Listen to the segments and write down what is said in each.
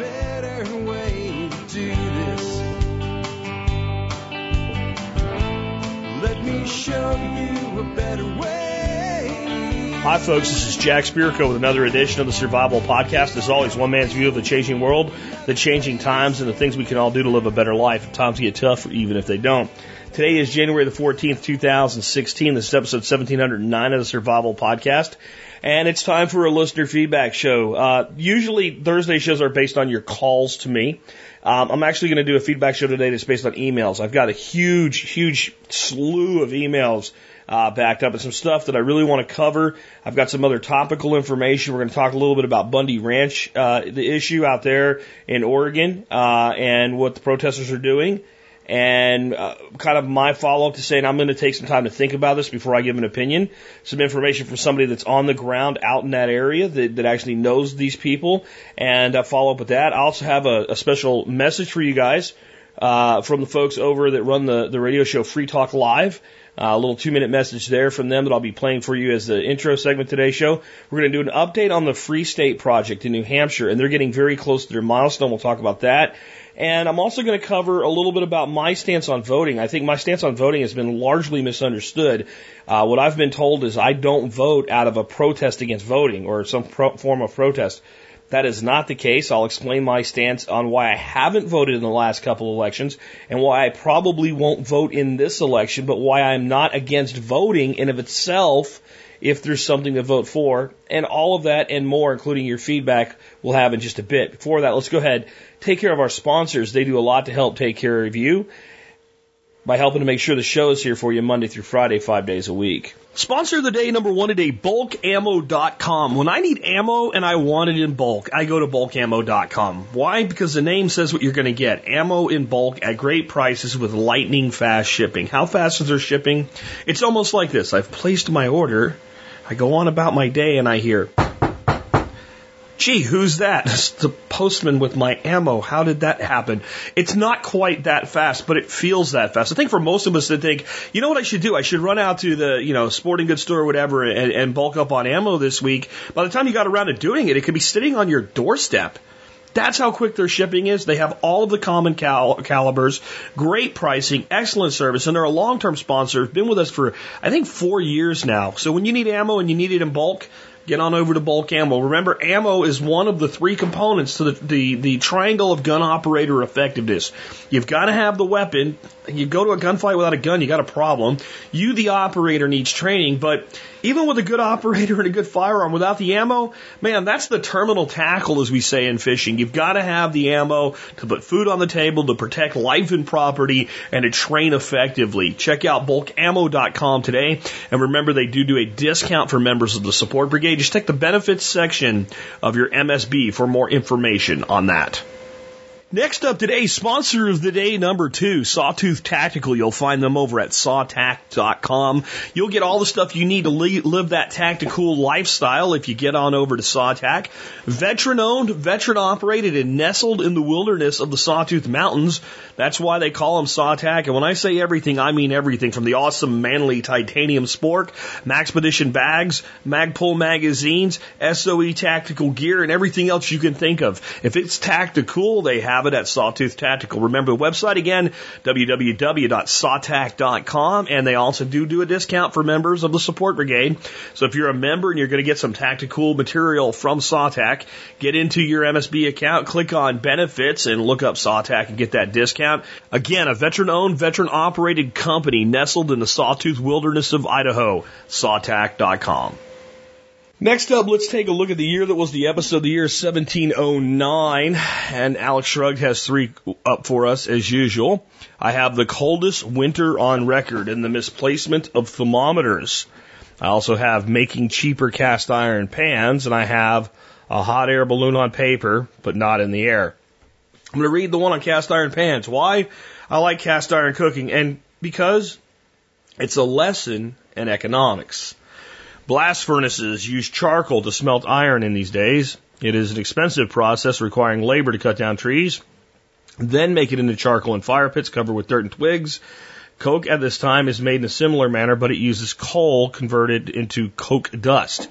better way to do this. Let me show you a better way. Hi, folks. This is Jack Spirko with another edition of the Survival Podcast. As always, one man's view of the changing world, the changing times, and the things we can all do to live a better life. Times get tough, even if they don't. Today is January the 14th, 2016. This is episode 1709 of the Survival Podcast. And it's time for a listener feedback show. Uh, usually Thursday shows are based on your calls to me. Um, I'm actually going to do a feedback show today that's based on emails. I've got a huge, huge slew of emails uh, backed up and some stuff that I really want to cover. I've got some other topical information. We're going to talk a little bit about Bundy Ranch, uh, the issue out there in Oregon, uh, and what the protesters are doing and uh, kind of my follow up to saying I'm going to take some time to think about this before I give an opinion. Some information from somebody that's on the ground out in that area that, that actually knows these people, and uh, follow up with that. I also have a, a special message for you guys uh, from the folks over that run the, the radio show Free Talk Live. Uh, a little two minute message there from them that I'll be playing for you as the intro segment today's show. We're going to do an update on the Free State Project in New Hampshire, and they're getting very close to their milestone. We'll talk about that. And I'm also going to cover a little bit about my stance on voting. I think my stance on voting has been largely misunderstood. Uh, what I've been told is I don't vote out of a protest against voting or some pro- form of protest. That is not the case. I'll explain my stance on why I haven't voted in the last couple of elections and why I probably won't vote in this election, but why I'm not against voting in of itself if there's something to vote for. And all of that and more, including your feedback, we'll have in just a bit. Before that, let's go ahead, take care of our sponsors. They do a lot to help take care of you by helping to make sure the show is here for you Monday through Friday, five days a week. Sponsor of the day number one today, bulkammo.com. When I need ammo and I want it in bulk, I go to bulkammo.com. Why? Because the name says what you're going to get. Ammo in bulk at great prices with lightning fast shipping. How fast is their shipping? It's almost like this. I've placed my order. I go on about my day and I hear, gee, who's that? It's the postman with my ammo. How did that happen? It's not quite that fast, but it feels that fast. I think for most of us to think, you know what I should do? I should run out to the, you know, sporting goods store or whatever and, and bulk up on ammo this week. By the time you got around to doing it, it could be sitting on your doorstep. That's how quick their shipping is. They have all of the common cal- calibers, great pricing, excellent service, and they're a long-term sponsor. Been with us for I think four years now. So when you need ammo and you need it in bulk, get on over to bulk ammo. Remember, ammo is one of the three components to the, the, the triangle of gun operator effectiveness. You've got to have the weapon. You go to a gunfight without a gun, you got a problem. You, the operator, needs training, but even with a good operator and a good firearm, without the ammo, man, that's the terminal tackle, as we say in fishing. You've got to have the ammo to put food on the table, to protect life and property, and to train effectively. Check out bulkammo.com today, and remember they do do a discount for members of the support brigade. Just check the benefits section of your MSB for more information on that. Next up today, sponsor of the day number two, Sawtooth Tactical. You'll find them over at sawtac.com. You'll get all the stuff you need to live that tactical lifestyle if you get on over to Sawtac. Veteran owned, veteran operated, and nestled in the wilderness of the Sawtooth Mountains. That's why they call them Sawtac. And when I say everything, I mean everything from the awesome manly titanium spork, Maxpedition bags, Magpul magazines, SOE tactical gear, and everything else you can think of. If it's tactical, they have it at Sawtooth Tactical. Remember the website again, www.sawtac.com, and they also do do a discount for members of the support brigade. So if you're a member and you're going to get some tactical material from Sawtac, get into your MSB account, click on benefits, and look up Sawtac and get that discount. Again, a veteran-owned, veteran-operated company nestled in the Sawtooth wilderness of Idaho. Sawtac.com. Next up, let's take a look at the year that was the episode of the year 1709. And Alex Shrugged has three up for us as usual. I have the coldest winter on record and the misplacement of thermometers. I also have making cheaper cast iron pans and I have a hot air balloon on paper, but not in the air. I'm going to read the one on cast iron pans. Why? I like cast iron cooking and because it's a lesson in economics. Blast furnaces use charcoal to smelt iron in these days. It is an expensive process requiring labor to cut down trees, then make it into charcoal in fire pits covered with dirt and twigs. Coke at this time is made in a similar manner, but it uses coal converted into coke dust.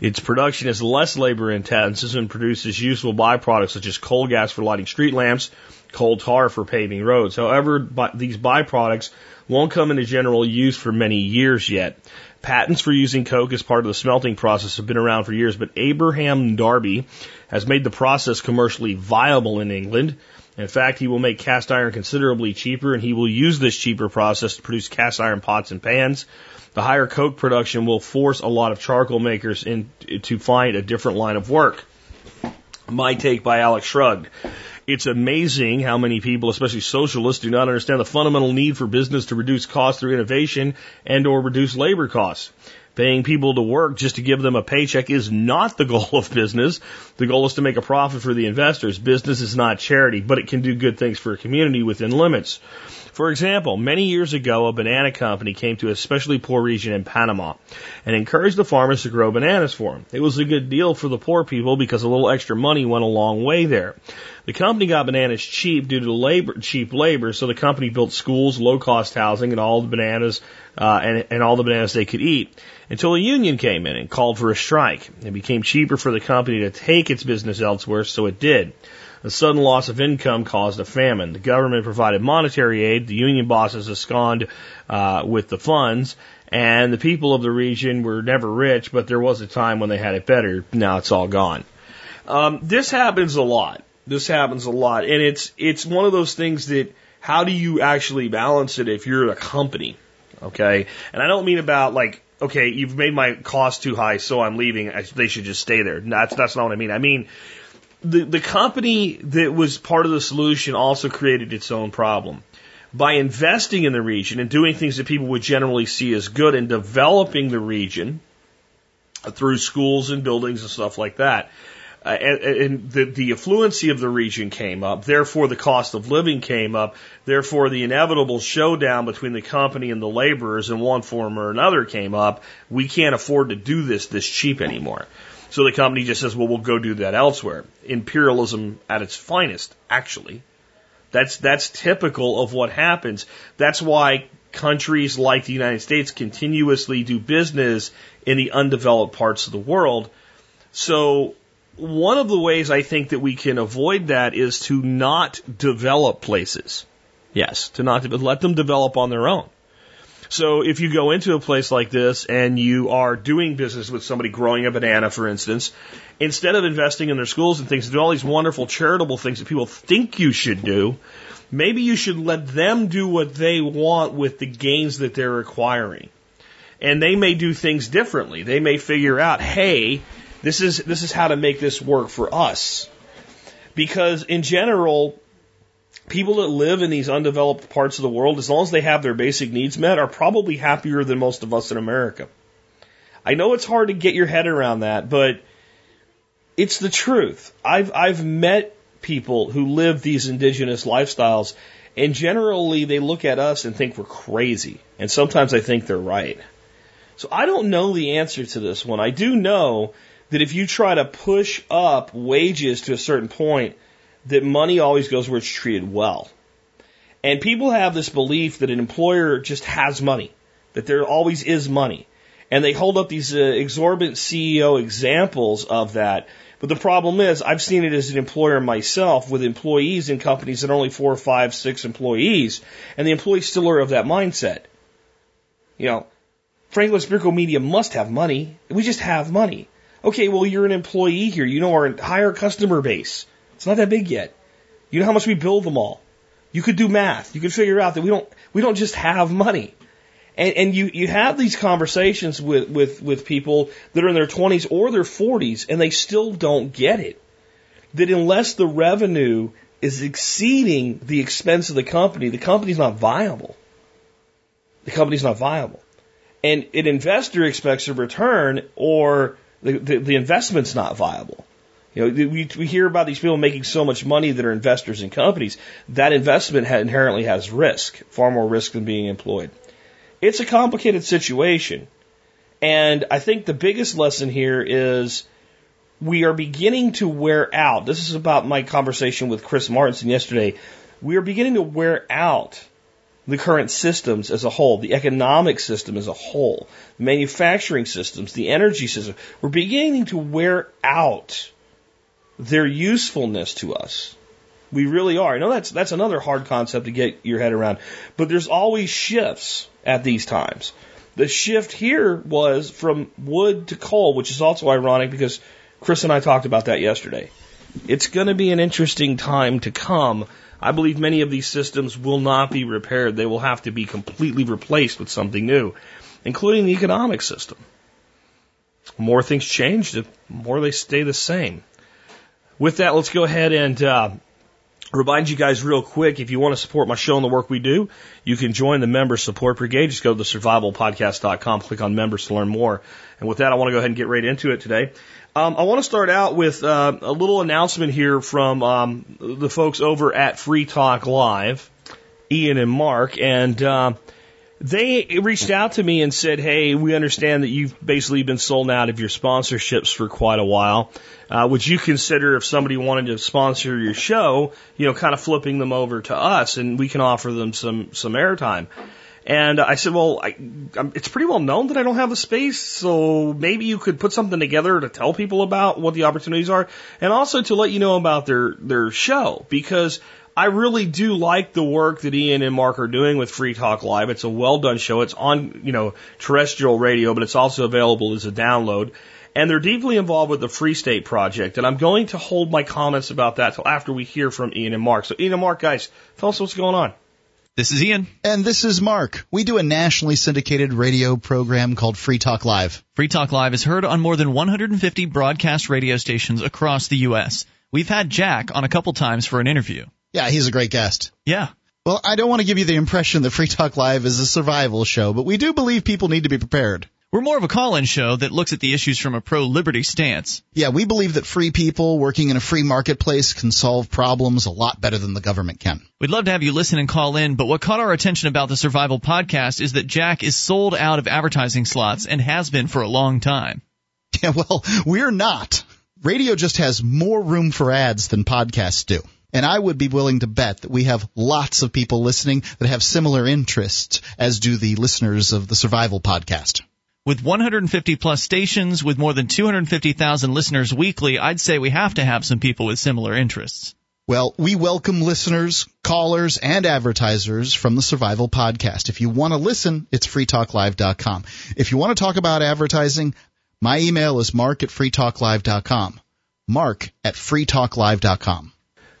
Its production is less labor intensive and produces useful byproducts such as coal gas for lighting street lamps, coal tar for paving roads. However, by, these byproducts won't come into general use for many years yet. Patents for using coke as part of the smelting process have been around for years, but Abraham Darby has made the process commercially viable in England. In fact, he will make cast iron considerably cheaper and he will use this cheaper process to produce cast iron pots and pans. The higher coke production will force a lot of charcoal makers in, to find a different line of work. My take by Alex Shrugged. It's amazing how many people, especially socialists, do not understand the fundamental need for business to reduce costs through innovation and or reduce labor costs. Paying people to work just to give them a paycheck is not the goal of business. The goal is to make a profit for the investors. Business is not charity, but it can do good things for a community within limits. For example, many years ago, a banana company came to a especially poor region in Panama and encouraged the farmers to grow bananas for them. It was a good deal for the poor people because a little extra money went a long way there. The company got bananas cheap due to labor, cheap labor, so the company built schools, low cost housing, and all the bananas, uh, and, and all the bananas they could eat until a union came in and called for a strike. It became cheaper for the company to take its business elsewhere, so it did. A sudden loss of income caused a famine. The government provided monetary aid. The union bosses absconded uh, with the funds, and the people of the region were never rich, but there was a time when they had it better. Now it's all gone. Um, this happens a lot. This happens a lot, and it's it's one of those things that how do you actually balance it if you're a company? Okay, and I don't mean about like okay, you've made my cost too high, so I'm leaving. I, they should just stay there. That's that's not what I mean. I mean the the company that was part of the solution also created its own problem. By investing in the region and doing things that people would generally see as good and developing the region through schools and buildings and stuff like that, uh, and, and the, the affluency of the region came up. Therefore, the cost of living came up. Therefore, the inevitable showdown between the company and the laborers in one form or another came up. We can't afford to do this this cheap anymore. So the company just says, well, we'll go do that elsewhere. Imperialism at its finest, actually. That's, that's typical of what happens. That's why countries like the United States continuously do business in the undeveloped parts of the world. So one of the ways I think that we can avoid that is to not develop places. Yes, to not let them develop on their own. So if you go into a place like this and you are doing business with somebody growing a banana, for instance, instead of investing in their schools and things, do all these wonderful charitable things that people think you should do, maybe you should let them do what they want with the gains that they're acquiring. And they may do things differently. They may figure out, hey, this is, this is how to make this work for us. Because in general, people that live in these undeveloped parts of the world, as long as they have their basic needs met, are probably happier than most of us in America. I know it's hard to get your head around that, but it's the truth. I've, I've met people who live these indigenous lifestyles, and generally they look at us and think we're crazy. And sometimes I think they're right. So I don't know the answer to this one. I do know that if you try to push up wages to a certain point, that money always goes where it's treated well. And people have this belief that an employer just has money, that there always is money. And they hold up these uh, exorbitant CEO examples of that. But the problem is, I've seen it as an employer myself with employees in companies that are only four, five, six employees, and the employees still are of that mindset. You know, Franklin Spirko Media must have money. We just have money. Okay, well, you're an employee here. You know our entire customer base. It's not that big yet. You know how much we build them all. You could do math. You could figure out that we don't we don't just have money. And, and you, you have these conversations with, with, with people that are in their 20s or their 40s and they still don't get it. That unless the revenue is exceeding the expense of the company, the company's not viable. The company's not viable. And an investor expects a return or the, the, the investment's not viable. You know, we, we hear about these people making so much money that are investors in companies. That investment inherently has risk, far more risk than being employed. It's a complicated situation. And I think the biggest lesson here is we are beginning to wear out. This is about my conversation with Chris Martenson yesterday. We are beginning to wear out the current systems as a whole, the economic system as a whole, manufacturing systems, the energy system, we're beginning to wear out their usefulness to us. We really are. I know that's that's another hard concept to get your head around, but there's always shifts at these times. The shift here was from wood to coal, which is also ironic because Chris and I talked about that yesterday. It's going to be an interesting time to come. I believe many of these systems will not be repaired. They will have to be completely replaced with something new, including the economic system. The more things change, the more they stay the same. With that, let's go ahead and uh, remind you guys real quick if you want to support my show and the work we do, you can join the member support brigade. Just go to survivalpodcast.com, click on members to learn more. And with that, I want to go ahead and get right into it today. Um, I want to start out with uh, a little announcement here from um, the folks over at Free Talk Live, Ian and Mark, and uh, they reached out to me and said, "Hey, we understand that you've basically been sold out of your sponsorships for quite a while. Uh, would you consider if somebody wanted to sponsor your show, you know, kind of flipping them over to us, and we can offer them some some airtime?" And I said, well, I, it's pretty well known that I don't have the space, so maybe you could put something together to tell people about what the opportunities are, and also to let you know about their their show because I really do like the work that Ian and Mark are doing with Free Talk Live. It's a well done show. It's on you know terrestrial radio, but it's also available as a download. And they're deeply involved with the Free State Project, and I'm going to hold my comments about that till after we hear from Ian and Mark. So, Ian and Mark, guys, tell us what's going on. This is Ian. And this is Mark. We do a nationally syndicated radio program called Free Talk Live. Free Talk Live is heard on more than 150 broadcast radio stations across the U.S. We've had Jack on a couple times for an interview. Yeah, he's a great guest. Yeah. Well, I don't want to give you the impression that Free Talk Live is a survival show, but we do believe people need to be prepared. We're more of a call in show that looks at the issues from a pro liberty stance. Yeah, we believe that free people working in a free marketplace can solve problems a lot better than the government can. We'd love to have you listen and call in, but what caught our attention about the Survival Podcast is that Jack is sold out of advertising slots and has been for a long time. Yeah, well, we're not. Radio just has more room for ads than podcasts do. And I would be willing to bet that we have lots of people listening that have similar interests as do the listeners of the Survival Podcast. With 150 plus stations, with more than 250,000 listeners weekly, I'd say we have to have some people with similar interests. Well, we welcome listeners, callers, and advertisers from the Survival Podcast. If you want to listen, it's freetalklive.com. If you want to talk about advertising, my email is mark at freetalklive.com. Mark at freetalklive.com.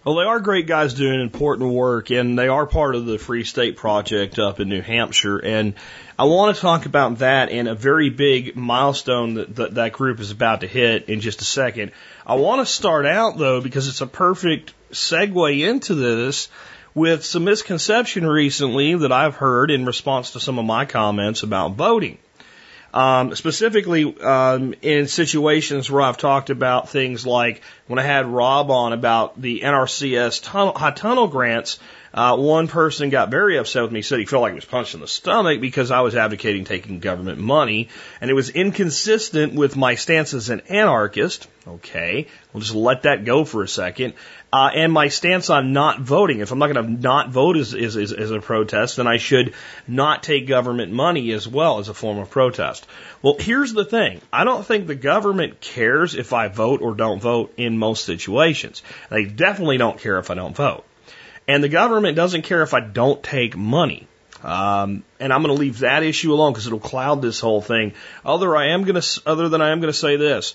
Well, they are great guys doing important work, and they are part of the Free State Project up in New Hampshire. And I want to talk about that and a very big milestone that that, that group is about to hit in just a second. I want to start out, though, because it's a perfect segue into this with some misconception recently that I've heard in response to some of my comments about voting. Um, specifically um, in situations where I've talked about things like when I had Rob on about the NRCS tunnel, high tunnel grants, uh, one person got very upset with me, said he felt like he was punched in the stomach because I was advocating taking government money, and it was inconsistent with my stance as an anarchist. Okay, we'll just let that go for a second. Uh, and my stance on not voting. If I'm not going to not vote as, as, as, as a protest, then I should not take government money as well as a form of protest. Well, here's the thing. I don't think the government cares if I vote or don't vote in most situations. They definitely don't care if I don't vote. And the government doesn't care if I don't take money. Um, and I'm going to leave that issue alone because it'll cloud this whole thing. Other I am going to, other than I am going to say this.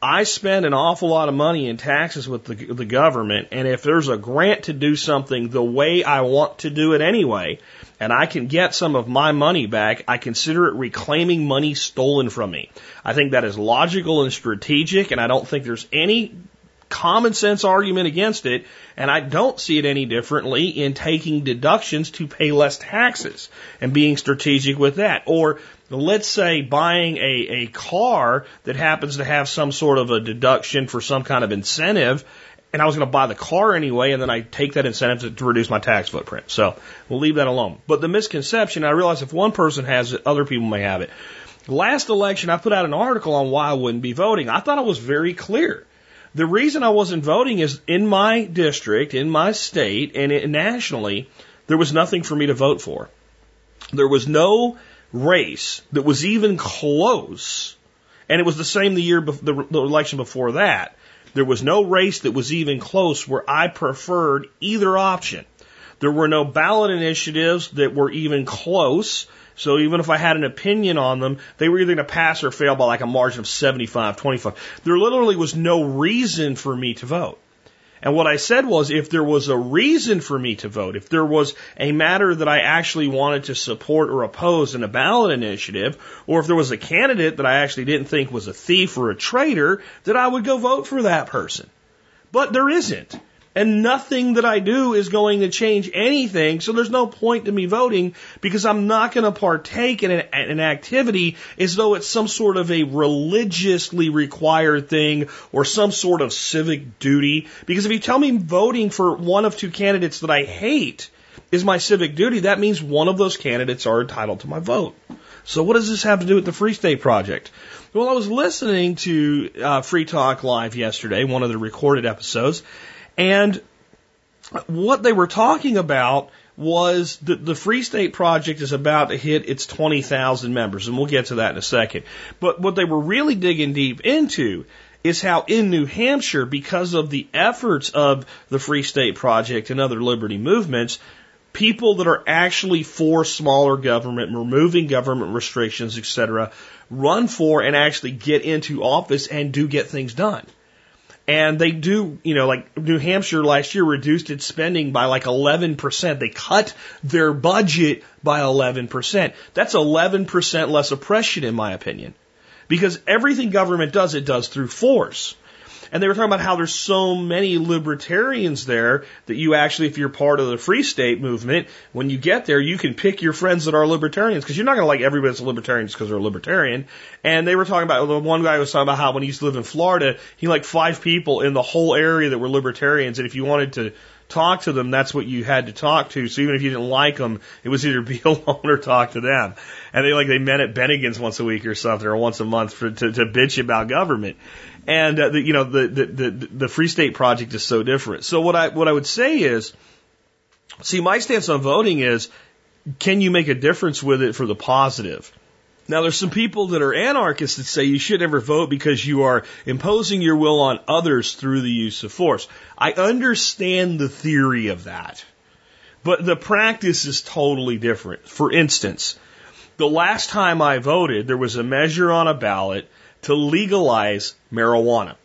I spend an awful lot of money in taxes with the, the government, and if there's a grant to do something the way I want to do it anyway, and I can get some of my money back, I consider it reclaiming money stolen from me. I think that is logical and strategic, and I don't think there's any common sense argument against it, and I don't see it any differently in taking deductions to pay less taxes and being strategic with that. Or let's say buying a, a car that happens to have some sort of a deduction for some kind of incentive, and I was going to buy the car anyway, and then I take that incentive to, to reduce my tax footprint. So we'll leave that alone. But the misconception, I realize if one person has it, other people may have it. Last election, I put out an article on why I wouldn't be voting. I thought it was very clear. The reason I wasn't voting is in my district, in my state, and it, nationally, there was nothing for me to vote for. There was no race that was even close, and it was the same the year bef- the, the election before that. There was no race that was even close where I preferred either option. There were no ballot initiatives that were even close. So even if I had an opinion on them, they were either going to pass or fail by like a margin of 75, 25. There literally was no reason for me to vote. And what I said was if there was a reason for me to vote, if there was a matter that I actually wanted to support or oppose in a ballot initiative, or if there was a candidate that I actually didn't think was a thief or a traitor, that I would go vote for that person. But there isn't. And nothing that I do is going to change anything. So there's no point to me voting because I'm not going to partake in an, an, activity as though it's some sort of a religiously required thing or some sort of civic duty. Because if you tell me voting for one of two candidates that I hate is my civic duty, that means one of those candidates are entitled to my vote. So what does this have to do with the Free State Project? Well, I was listening to uh, Free Talk Live yesterday, one of the recorded episodes, and what they were talking about was that the Free State Project is about to hit its 20,000 members, and we'll get to that in a second. But what they were really digging deep into is how in New Hampshire, because of the efforts of the Free State Project and other liberty movements, people that are actually for smaller government, removing government restrictions, etc., run for and actually get into office and do get things done. And they do, you know, like New Hampshire last year reduced its spending by like 11%. They cut their budget by 11%. That's 11% less oppression, in my opinion. Because everything government does, it does through force. And they were talking about how there's so many libertarians there that you actually, if you're part of the free state movement, when you get there, you can pick your friends that are libertarians because you're not going to like everybody that's a libertarian just because they're a libertarian. And they were talking about, the one guy was talking about how when he used to live in Florida, he liked five people in the whole area that were libertarians. And if you wanted to talk to them, that's what you had to talk to. So even if you didn't like them, it was either be alone or talk to them. And they like they met at Bennigan's once a week or something, or once a month for, to, to bitch about government. And uh, the, you know the, the the the Free State Project is so different. So what I what I would say is, see, my stance on voting is, can you make a difference with it for the positive? Now, there's some people that are anarchists that say you should never vote because you are imposing your will on others through the use of force. I understand the theory of that, but the practice is totally different. For instance, the last time I voted, there was a measure on a ballot to legalize marijuana.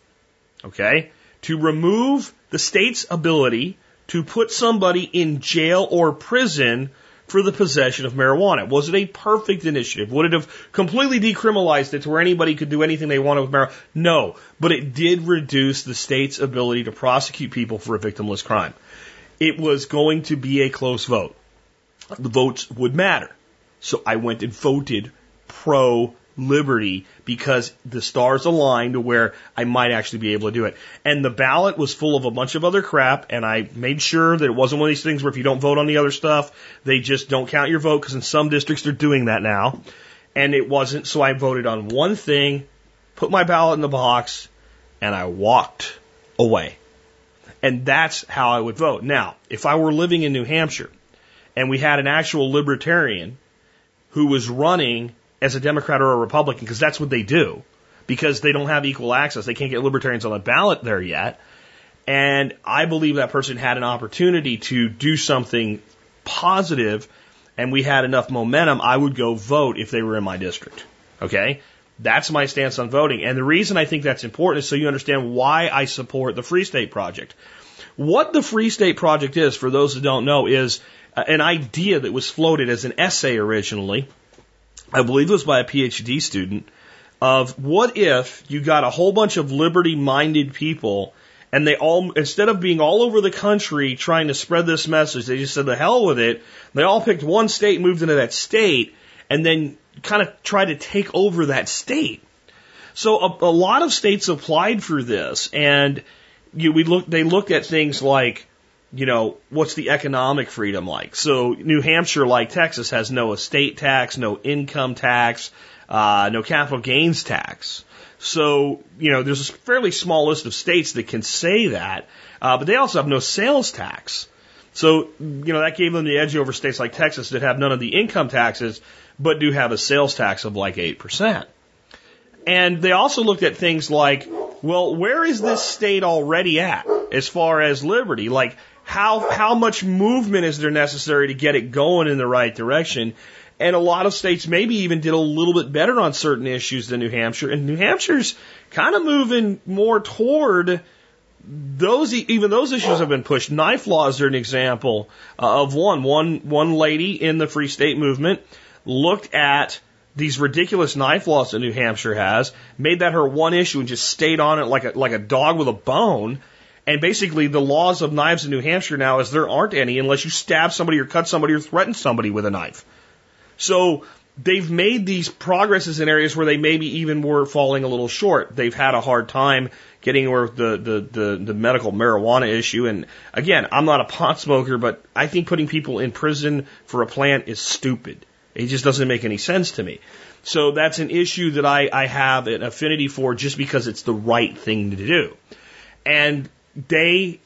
Okay? To remove the state's ability to put somebody in jail or prison for the possession of marijuana. Was it a perfect initiative? Would it have completely decriminalized it to where anybody could do anything they wanted with marijuana? No, but it did reduce the state's ability to prosecute people for a victimless crime. It was going to be a close vote. The votes would matter. So I went and voted pro liberty because the stars aligned to where I might actually be able to do it. And the ballot was full of a bunch of other crap, and I made sure that it wasn't one of these things where if you don't vote on the other stuff, they just don't count your vote because in some districts they're doing that now. And it wasn't, so I voted on one thing, put my ballot in the box, and I walked away. And that's how I would vote. Now, if I were living in New Hampshire and we had an actual libertarian who was running as a Democrat or a Republican because that's what they do because they don't have equal access. They can't get libertarians on the ballot there yet. And I believe that person had an opportunity to do something positive and we had enough momentum, I would go vote if they were in my district. Okay? That's my stance on voting. And the reason I think that's important is so you understand why I support the Free State Project. What the Free State Project is, for those who don't know, is an idea that was floated as an essay originally I believe it was by a PhD student, of what if you got a whole bunch of liberty minded people and they all, instead of being all over the country trying to spread this message, they just said the hell with it. They all picked one state, moved into that state, and then kind of tried to take over that state. So a, a lot of states applied for this, and you, we looked, they looked at things like you know, what's the economic freedom like? So New Hampshire, like Texas, has no estate tax, no income tax, uh, no capital gains tax. So, you know, there's a fairly small list of states that can say that, uh, but they also have no sales tax. So, you know, that gave them the edge over states like Texas that have none of the income taxes, but do have a sales tax of like 8%. And they also looked at things like, well, where is this state already at as far as liberty? Like, how, how much movement is there necessary to get it going in the right direction? And a lot of states maybe even did a little bit better on certain issues than New Hampshire. And New Hampshire's kind of moving more toward those, even those issues have been pushed. Knife laws are an example uh, of one. One, one lady in the Free State movement looked at these ridiculous knife laws that New Hampshire has, made that her one issue and just stayed on it like a, like a dog with a bone. And basically the laws of knives in New Hampshire now is there aren't any unless you stab somebody or cut somebody or threaten somebody with a knife. So they've made these progresses in areas where they maybe even were falling a little short. They've had a hard time getting over the, the, the, the medical marijuana issue. And again, I'm not a pot smoker, but I think putting people in prison for a plant is stupid. It just doesn't make any sense to me. So that's an issue that I, I have an affinity for just because it's the right thing to do. And they,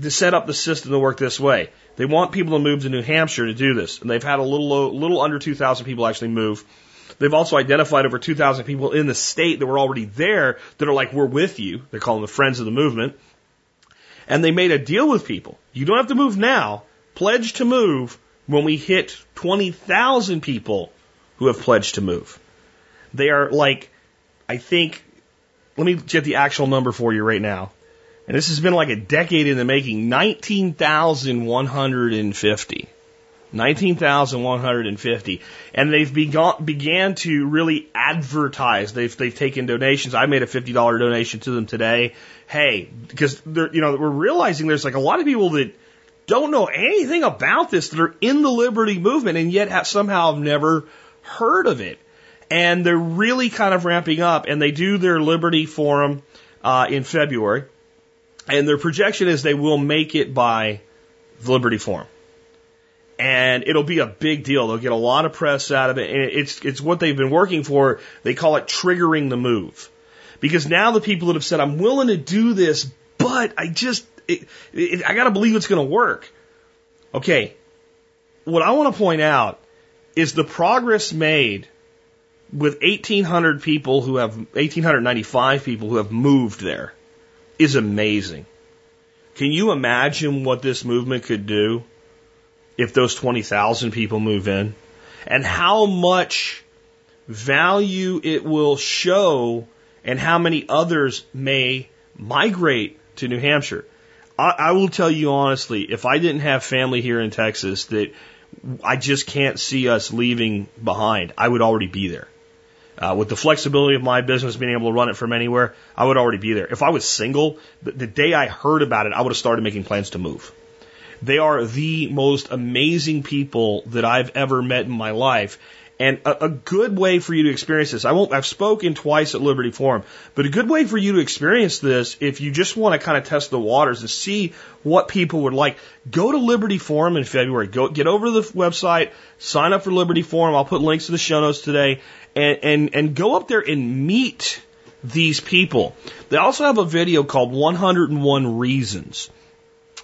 to set up the system to work this way. They want people to move to New Hampshire to do this. And they've had a little, uh, little under 2,000 people actually move. They've also identified over 2,000 people in the state that were already there that are like, we're with you. They call them the friends of the movement. And they made a deal with people. You don't have to move now. Pledge to move when we hit 20,000 people who have pledged to move. They are like, I think, let me get the actual number for you right now. And this has been like a decade in the making 19,150. 19,150. And they've begun, began to really advertise. They've, they've taken donations. I made a $50 donation to them today. Hey, because they're, you know, we're realizing there's like a lot of people that don't know anything about this that are in the liberty movement and yet have somehow have never heard of it. And they're really kind of ramping up and they do their liberty forum, uh, in February. And their projection is they will make it by the Liberty Forum. And it'll be a big deal. They'll get a lot of press out of it. And it's, it's what they've been working for. They call it triggering the move. Because now the people that have said, I'm willing to do this, but I just, it, it, I gotta believe it's gonna work. Okay. What I want to point out is the progress made with 1,800 people who have, 1,895 people who have moved there is amazing. Can you imagine what this movement could do if those 20,000 people move in? And how much value it will show and how many others may migrate to New Hampshire. I, I will tell you honestly, if I didn't have family here in Texas that I just can't see us leaving behind, I would already be there. Uh, with the flexibility of my business being able to run it from anywhere, I would already be there. If I was single, the, the day I heard about it, I would have started making plans to move. They are the most amazing people that I've ever met in my life. And a, a, good way for you to experience this, I won't, I've spoken twice at Liberty Forum, but a good way for you to experience this, if you just want to kind of test the waters and see what people would like, go to Liberty Forum in February. Go, get over to the website, sign up for Liberty Forum. I'll put links to the show notes today and, and, and go up there and meet these people. They also have a video called 101 Reasons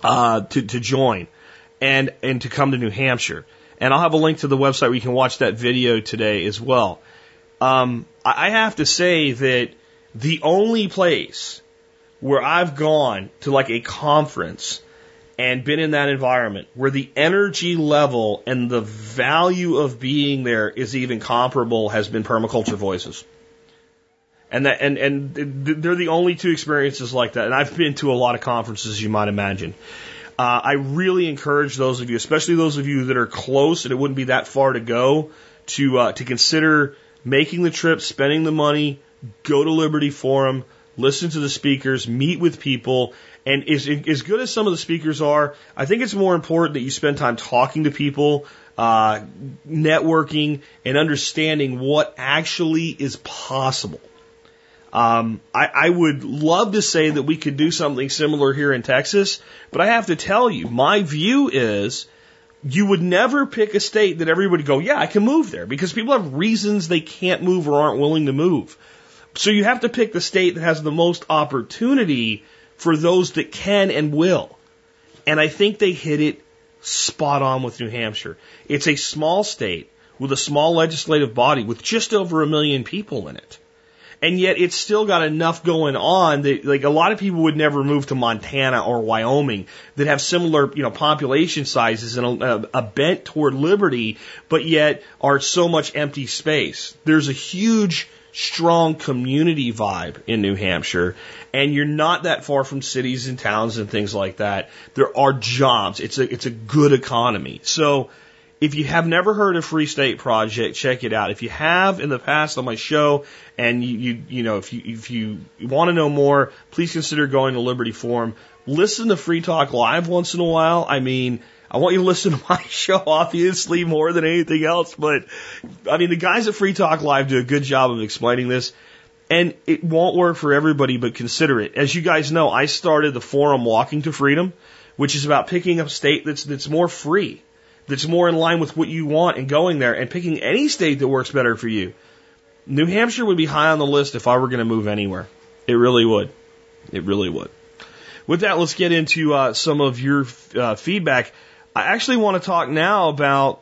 uh, to, to join and, and to come to New Hampshire. And I'll have a link to the website where you can watch that video today as well. Um, I have to say that the only place where I've gone to like a conference and been in that environment where the energy level and the value of being there is even comparable has been permaculture voices. And that, and, and they're the only two experiences like that. And I've been to a lot of conferences, you might imagine. Uh, I really encourage those of you, especially those of you that are close and it wouldn't be that far to go, to, uh, to consider making the trip, spending the money, go to Liberty Forum, listen to the speakers, meet with people, and as, as good as some of the speakers are, I think it's more important that you spend time talking to people, uh, networking, and understanding what actually is possible. Um, I, I would love to say that we could do something similar here in Texas, but I have to tell you, my view is you would never pick a state that everybody go, yeah, I can move there because people have reasons they can't move or aren't willing to move. So you have to pick the state that has the most opportunity for those that can and will. And I think they hit it spot on with New Hampshire. It's a small state with a small legislative body with just over a million people in it. And yet it's still got enough going on that like a lot of people would never move to Montana or Wyoming that have similar, you know, population sizes and a, a bent toward liberty, but yet are so much empty space. There's a huge strong community vibe in New Hampshire, and you're not that far from cities and towns and things like that. There are jobs. It's a it's a good economy. So if you have never heard of Free State Project, check it out. If you have in the past on my show, and you you, you know if you if you want to know more, please consider going to Liberty Forum. Listen to Free Talk Live once in a while. I mean, I want you to listen to my show obviously more than anything else, but I mean the guys at Free Talk Live do a good job of explaining this. And it won't work for everybody, but consider it. As you guys know, I started the forum Walking to Freedom, which is about picking a state that's that's more free that's more in line with what you want and going there and picking any state that works better for you. New Hampshire would be high on the list if I were going to move anywhere. It really would. It really would. With that, let's get into uh, some of your uh, feedback. I actually want to talk now about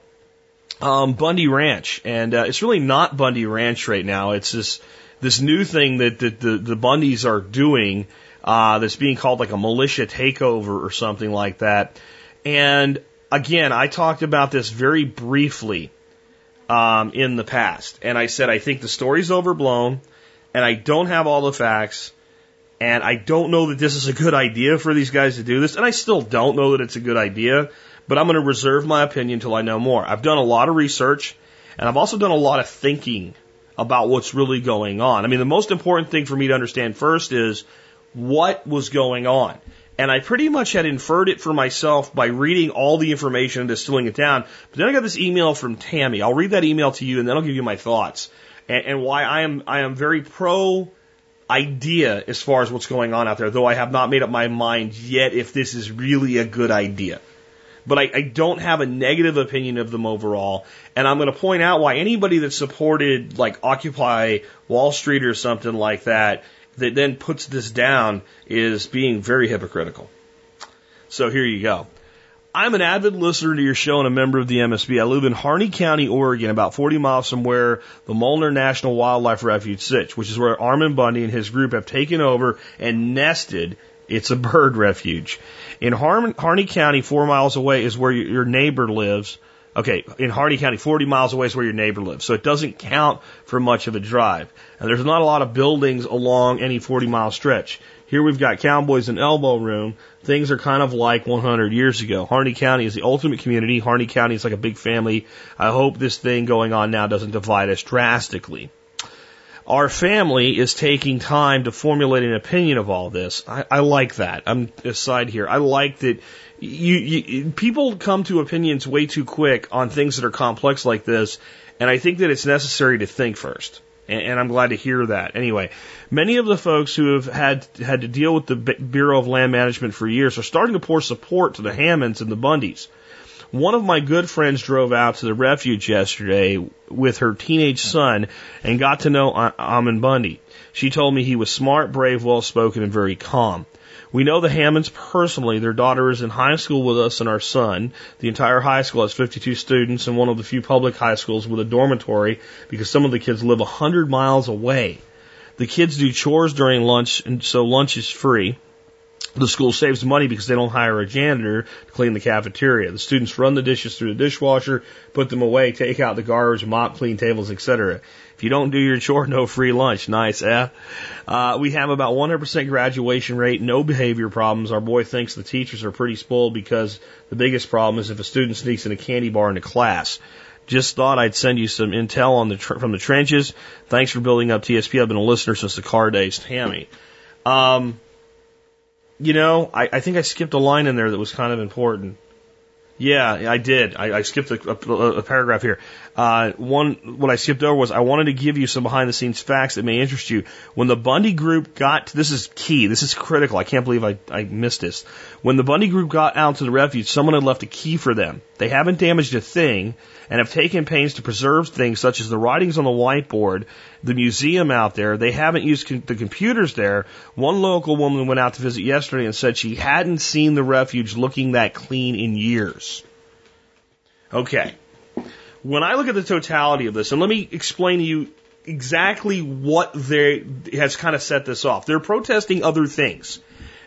um, Bundy Ranch, and uh, it's really not Bundy Ranch right now. It's this this new thing that, the the Bundys are doing uh, that's being called like a militia takeover or something like that. And again, I talked about this very briefly um, in the past, and I said I think the story's overblown, and I don't have all the facts, and I don't know that this is a good idea for these guys to do this, and I still don't know that it's a good idea, but I'm going to reserve my opinion until I know more. I've done a lot of research, and I've also done a lot of thinking about what's really going on. I mean, the most important thing for me to understand first is what was going on. And I pretty much had inferred it for myself by reading all the information and distilling it down. But then I got this email from Tammy. I'll read that email to you and then I'll give you my thoughts and, and why I am, I am very pro idea as far as what's going on out there, though I have not made up my mind yet if this is really a good idea. But I, I don't have a negative opinion of them overall. And I'm going to point out why anybody that supported like Occupy Wall Street or something like that that then puts this down is being very hypocritical. So here you go. I'm an avid listener to your show and a member of the MSB. I live in Harney County, Oregon, about 40 miles from where the Malheur National Wildlife Refuge sits, which is where Ammon Bundy and his group have taken over and nested. It's a bird refuge. In Harney County, four miles away, is where your neighbor lives. Okay, in Harney County, 40 miles away is where your neighbor lives. So it doesn't count for much of a drive. And there's not a lot of buildings along any 40 mile stretch. Here we've got cowboys and elbow room. Things are kind of like 100 years ago. Harney County is the ultimate community. Harney County is like a big family. I hope this thing going on now doesn't divide us drastically. Our family is taking time to formulate an opinion of all this. I, I like that. I'm aside here. I like that you, you, people come to opinions way too quick on things that are complex like this, and I think that it's necessary to think first. And, and I'm glad to hear that. Anyway, many of the folks who have had had to deal with the Bureau of Land Management for years are starting to pour support to the Hammonds and the Bundys. One of my good friends drove out to the refuge yesterday with her teenage son and got to know Ammon Bundy. She told me he was smart, brave, well spoken, and very calm. We know the Hammonds personally. Their daughter is in high school with us and our son. The entire high school has 52 students and one of the few public high schools with a dormitory because some of the kids live 100 miles away. The kids do chores during lunch and so lunch is free. The school saves money because they don't hire a janitor to clean the cafeteria. The students run the dishes through the dishwasher, put them away, take out the garbage, mop, clean tables, etc. If you don't do your chore, no free lunch. Nice, eh? Uh, we have about 100% graduation rate, no behavior problems. Our boy thinks the teachers are pretty spoiled because the biggest problem is if a student sneaks in a candy bar into class. Just thought I'd send you some intel on the tr- from the trenches. Thanks for building up TSP. I've been a listener since the car days, Tammy. Um, you know, I, I think I skipped a line in there that was kind of important. Yeah, I did. I, I skipped a, a, a, paragraph here. Uh, one, what I skipped over was I wanted to give you some behind the scenes facts that may interest you. When the Bundy group got, to, this is key, this is critical. I can't believe I, I missed this. When the Bundy group got out to the refuge, someone had left a key for them. They haven't damaged a thing and have taken pains to preserve things such as the writings on the whiteboard, the museum out there. They haven't used com- the computers there. One local woman went out to visit yesterday and said she hadn't seen the refuge looking that clean in years. Okay. When I look at the totality of this, and let me explain to you exactly what they has kind of set this off. They're protesting other things.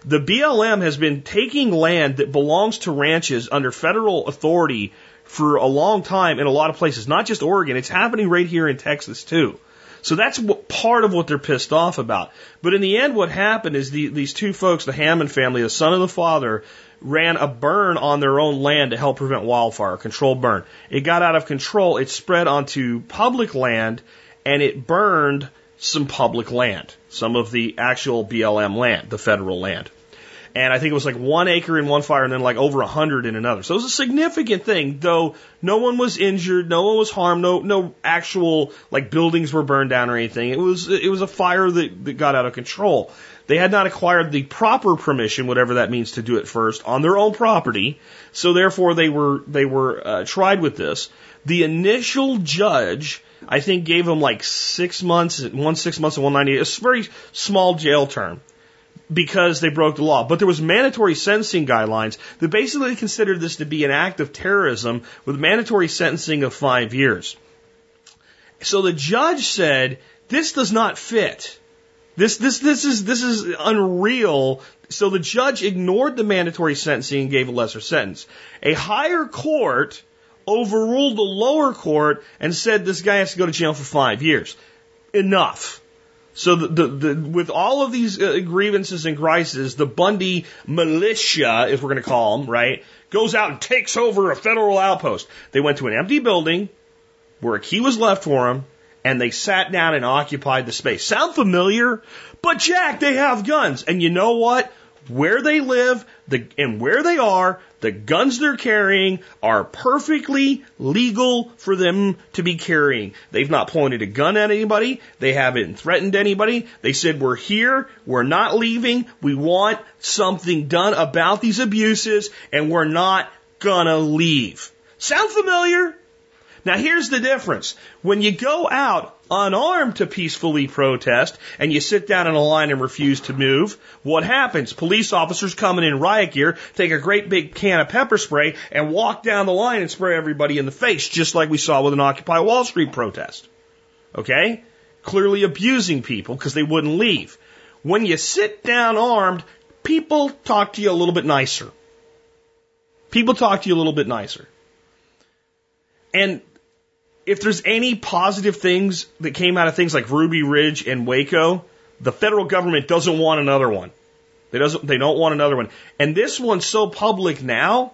The BLM has been taking land that belongs to ranches under federal authority for a long time in a lot of places, not just Oregon. It's happening right here in Texas too. So that's what, part of what they're pissed off about. But in the end, what happened is the, these two folks, the Hammond family, the son and the father, ran a burn on their own land to help prevent wildfire, control burn. It got out of control. It spread onto public land and it burned some public land, some of the actual BLM land, the federal land. And I think it was like one acre in one fire and then like over a hundred in another. So it was a significant thing, though no one was injured, no one was harmed, no, no actual like buildings were burned down or anything. It was, it was a fire that, that got out of control. They had not acquired the proper permission, whatever that means, to do it first on their own property. So therefore, they were they were uh, tried with this. The initial judge, I think, gave them like six months, one six months and one ninety. It's a very small jail term because they broke the law. But there was mandatory sentencing guidelines that basically considered this to be an act of terrorism with mandatory sentencing of five years. So the judge said, this does not fit. This, this, this is, this is unreal. So the judge ignored the mandatory sentencing and gave a lesser sentence. A higher court overruled the lower court and said this guy has to go to jail for five years. Enough. So the, the, the, with all of these uh, grievances and crises, the Bundy militia, if we're going to call them, right, goes out and takes over a federal outpost. They went to an empty building where a key was left for them and they sat down and occupied the space. Sound familiar? But Jack, they have guns. And you know what? Where they live the, and where they are, the guns they're carrying are perfectly legal for them to be carrying. They've not pointed a gun at anybody. They haven't threatened anybody. They said, we're here. We're not leaving. We want something done about these abuses and we're not gonna leave. Sound familiar? Now here's the difference. When you go out unarmed to peacefully protest and you sit down in a line and refuse to move, what happens? Police officers coming in riot gear, take a great big can of pepper spray and walk down the line and spray everybody in the face, just like we saw with an Occupy Wall Street protest. Okay? Clearly abusing people because they wouldn't leave. When you sit down armed, people talk to you a little bit nicer. People talk to you a little bit nicer. And if there's any positive things that came out of things like Ruby Ridge and Waco, the federal government doesn't want another one. They doesn't they don't want another one. And this one's so public now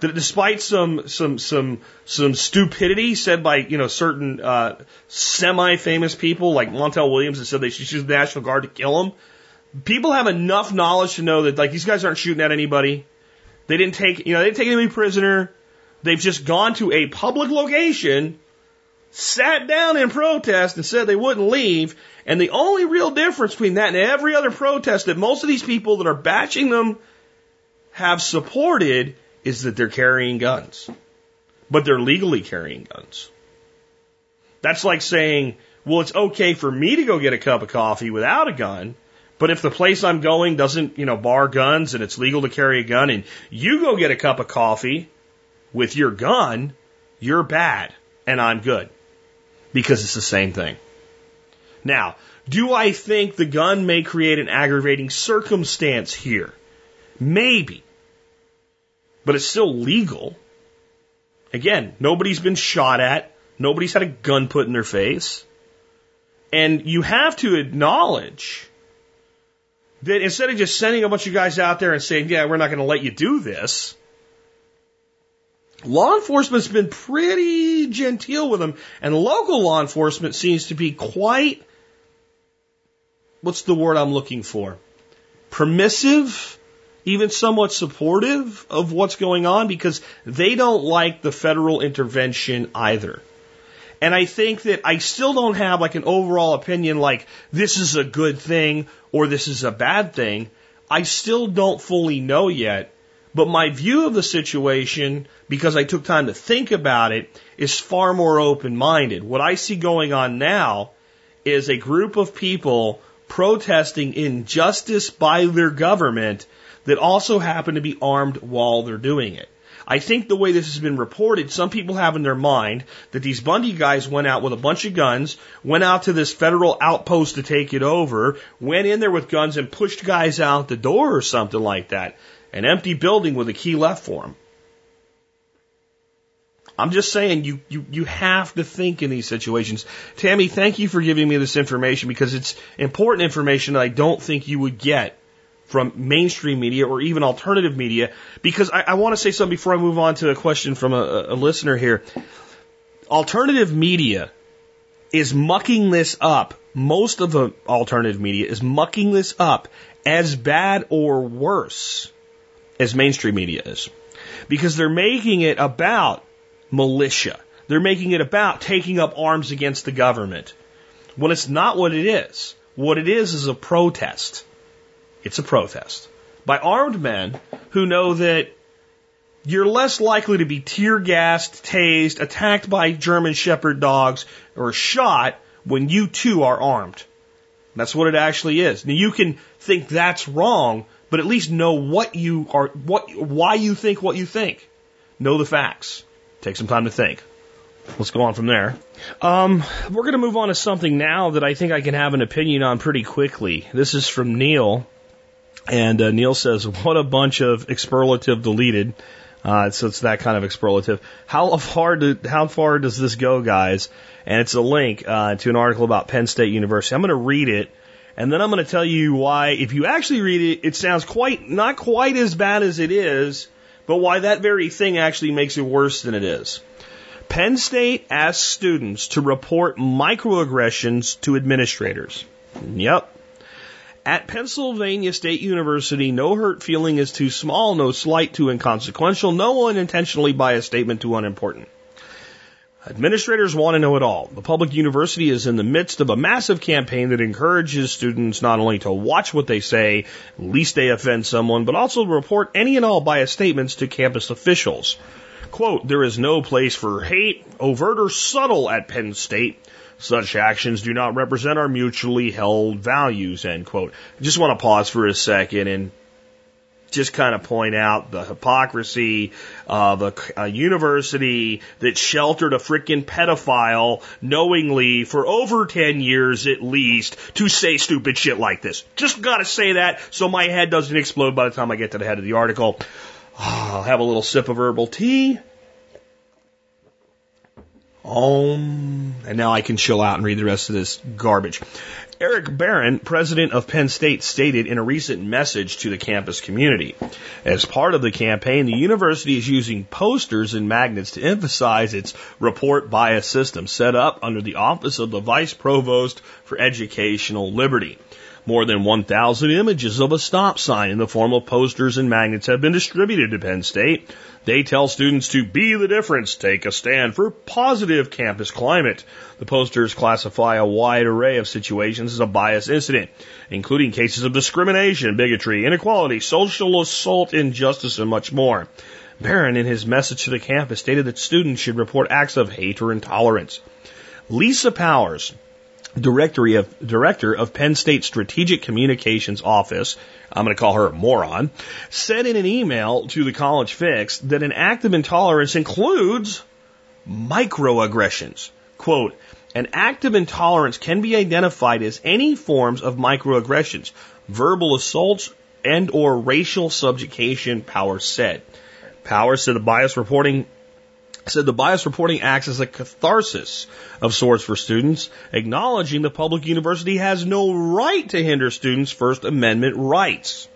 that despite some some some some stupidity said by you know certain uh, semi-famous people like Montel Williams that said they should use the National Guard to kill them, people have enough knowledge to know that like these guys aren't shooting at anybody. They didn't take you know they didn't take anybody prisoner. They've just gone to a public location sat down in protest and said they wouldn't leave. And the only real difference between that and every other protest that most of these people that are batching them have supported is that they're carrying guns. But they're legally carrying guns. That's like saying, well, it's okay for me to go get a cup of coffee without a gun, but if the place I'm going doesn't, you know, bar guns and it's legal to carry a gun and you go get a cup of coffee with your gun, you're bad and I'm good because it's the same thing. Now, do I think the gun may create an aggravating circumstance here? Maybe. But it's still legal. Again, nobody's been shot at. Nobody's had a gun put in their face. And you have to acknowledge that instead of just sending a bunch of guys out there and saying, yeah, we're not going to let you do this, law enforcement's been pretty genteel with them, and local law enforcement seems to be quite what's the word I'm looking for? Permissive, even somewhat supportive of what's going on because they don't like the federal intervention either. And I think that I still don't have like an overall opinion like this is a good thing or this is a bad thing. I still don't fully know yet But my view of the situation, because I took time to think about it, is far more open minded. What I see going on now is a group of people protesting injustice by their government that also happen to be armed while they're doing it. I think the way this has been reported, some people have in their mind that these Bundy guys went out with a bunch of guns, went out to this federal outpost to take it over, went in there with guns and pushed guys out the door or something like that. An empty building with a key left for him. I'm just saying you, you, you have to think in these situations. Tammy, thank you for giving me this information because it's important information that I don't think you would get from mainstream media or even alternative media. Because I, I want to say something before I move on to a question from a, a listener here. Alternative media is mucking this up. Most of the alternative media is mucking this up as bad or worse as mainstream media is. Because they're making it about militia. They're making it about taking up arms against the government. When it's not what it is. What it is is a protest. It's a protest by armed men who know that you're less likely to be tear gassed, tased, attacked by German Shepherd dogs, or shot when you too are armed. That's what it actually is. Now you can think that's wrong, but at least know what you are, what, why you think what you think. Know the facts. Take some time to think. Let's go on from there. Um, we're going to move on to something now that I think I can have an opinion on pretty quickly. This is from Neil. And uh, Neil says, What a bunch of expurlative deleted. Uh, so it's that kind of expurlative. How far, do, how far does this go, guys? And it's a link uh, to an article about Penn State University. I'm going to read it, and then I'm going to tell you why, if you actually read it, it sounds quite, not quite as bad as it is, but why that very thing actually makes it worse than it is. Penn State asks students to report microaggressions to administrators. Yep. At Pennsylvania State University, no hurt feeling is too small, no slight too inconsequential, no unintentionally biased statement too unimportant. Administrators want to know it all. The public university is in the midst of a massive campaign that encourages students not only to watch what they say, least they offend someone, but also to report any and all biased statements to campus officials. Quote, there is no place for hate, overt or subtle at Penn State. Such actions do not represent our mutually held values, end quote. I just want to pause for a second and just kind of point out the hypocrisy of a, a university that sheltered a freaking pedophile knowingly for over 10 years at least to say stupid shit like this. Just gotta say that so my head doesn't explode by the time I get to the head of the article. Ah, I'll have a little sip of herbal tea. Om. And now I can chill out and read the rest of this garbage. Eric Barron, president of Penn State, stated in a recent message to the campus community. As part of the campaign, the university is using posters and magnets to emphasize its report bias system set up under the office of the vice provost for educational liberty. More than 1,000 images of a stop sign in the form of posters and magnets have been distributed to Penn State. They tell students to be the difference, take a stand for positive campus climate. The posters classify a wide array of situations as a bias incident, including cases of discrimination, bigotry, inequality, social assault, injustice, and much more. Barron, in his message to the campus, stated that students should report acts of hate or intolerance. Lisa Powers, directory of, director of Penn State Strategic Communications Office, I'm going to call her a moron, said in an email to the College Fix that an act of intolerance includes microaggressions. Quote, an act of intolerance can be identified as any forms of microaggressions, verbal assaults, and or racial subjugation, Power said. Power said the bias reporting said the bias reporting acts as a catharsis of sorts for students, acknowledging the public university has no right to hinder students' First Amendment rights.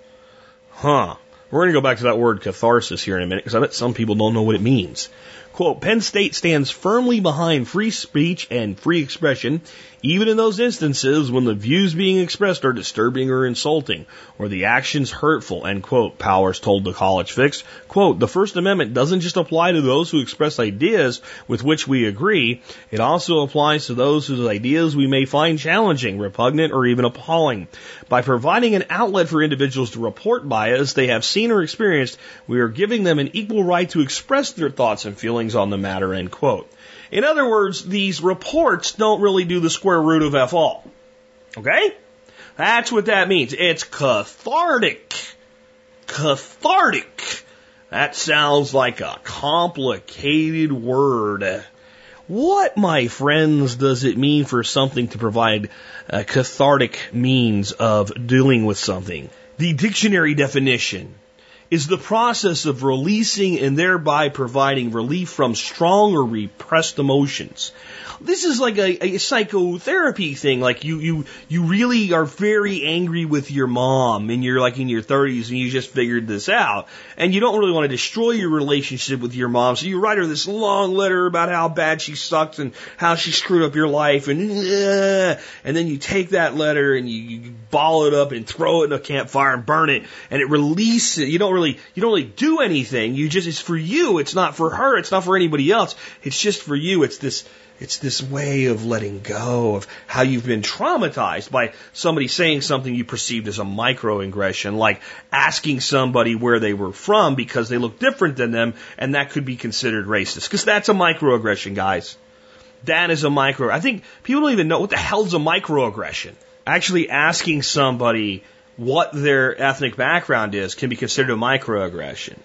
Huh. We're going to go back to that word catharsis here in a minute because I bet some people don't know what it means. Quote, Penn State stands firmly behind free speech and free expression, even in those instances when the views being expressed are disturbing or insulting, or the actions hurtful, end quote, Powers told the College Fix. Quote, the First Amendment doesn't just apply to those who express ideas with which we agree, it also applies to those whose ideas we may find challenging, repugnant, or even appalling. By providing an outlet for individuals to report bias they have seen or experienced, we are giving them an equal right to express their thoughts and feelings on the matter, end quote. In other words, these reports don't really do the square root of F all. Okay? That's what that means. It's cathartic. Cathartic. That sounds like a complicated word. What, my friends, does it mean for something to provide a cathartic means of dealing with something? The dictionary definition is the process of releasing and thereby providing relief from strong or repressed emotions. This is like a, a, psychotherapy thing. Like you, you, you really are very angry with your mom and you're like in your thirties and you just figured this out and you don't really want to destroy your relationship with your mom. So you write her this long letter about how bad she sucks and how she screwed up your life and, uh, and then you take that letter and you, you ball it up and throw it in a campfire and burn it and it releases. You don't really, you don't really do anything. You just, it's for you. It's not for her. It's not for anybody else. It's just for you. It's this, it's this way of letting go of how you've been traumatized by somebody saying something you perceived as a microaggression, like asking somebody where they were from because they look different than them, and that could be considered racist. Because that's a microaggression, guys. That is a micro. I think people don't even know what the hell's a microaggression. Actually asking somebody what their ethnic background is can be considered a microaggression.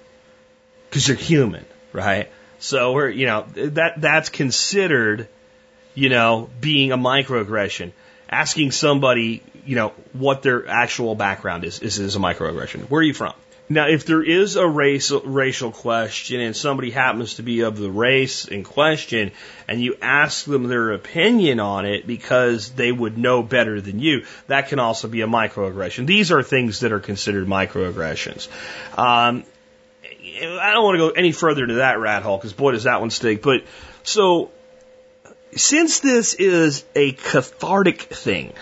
Because they're human, right? So we're, you know, that, that's considered, you know, being a microaggression. Asking somebody, you know, what their actual background is, is, is a microaggression. Where are you from? Now, if there is a race, racial question and somebody happens to be of the race in question and you ask them their opinion on it because they would know better than you, that can also be a microaggression. These are things that are considered microaggressions. Um, I don't want to go any further into that rat hole because boy does that one stink. But so since this is a cathartic thing,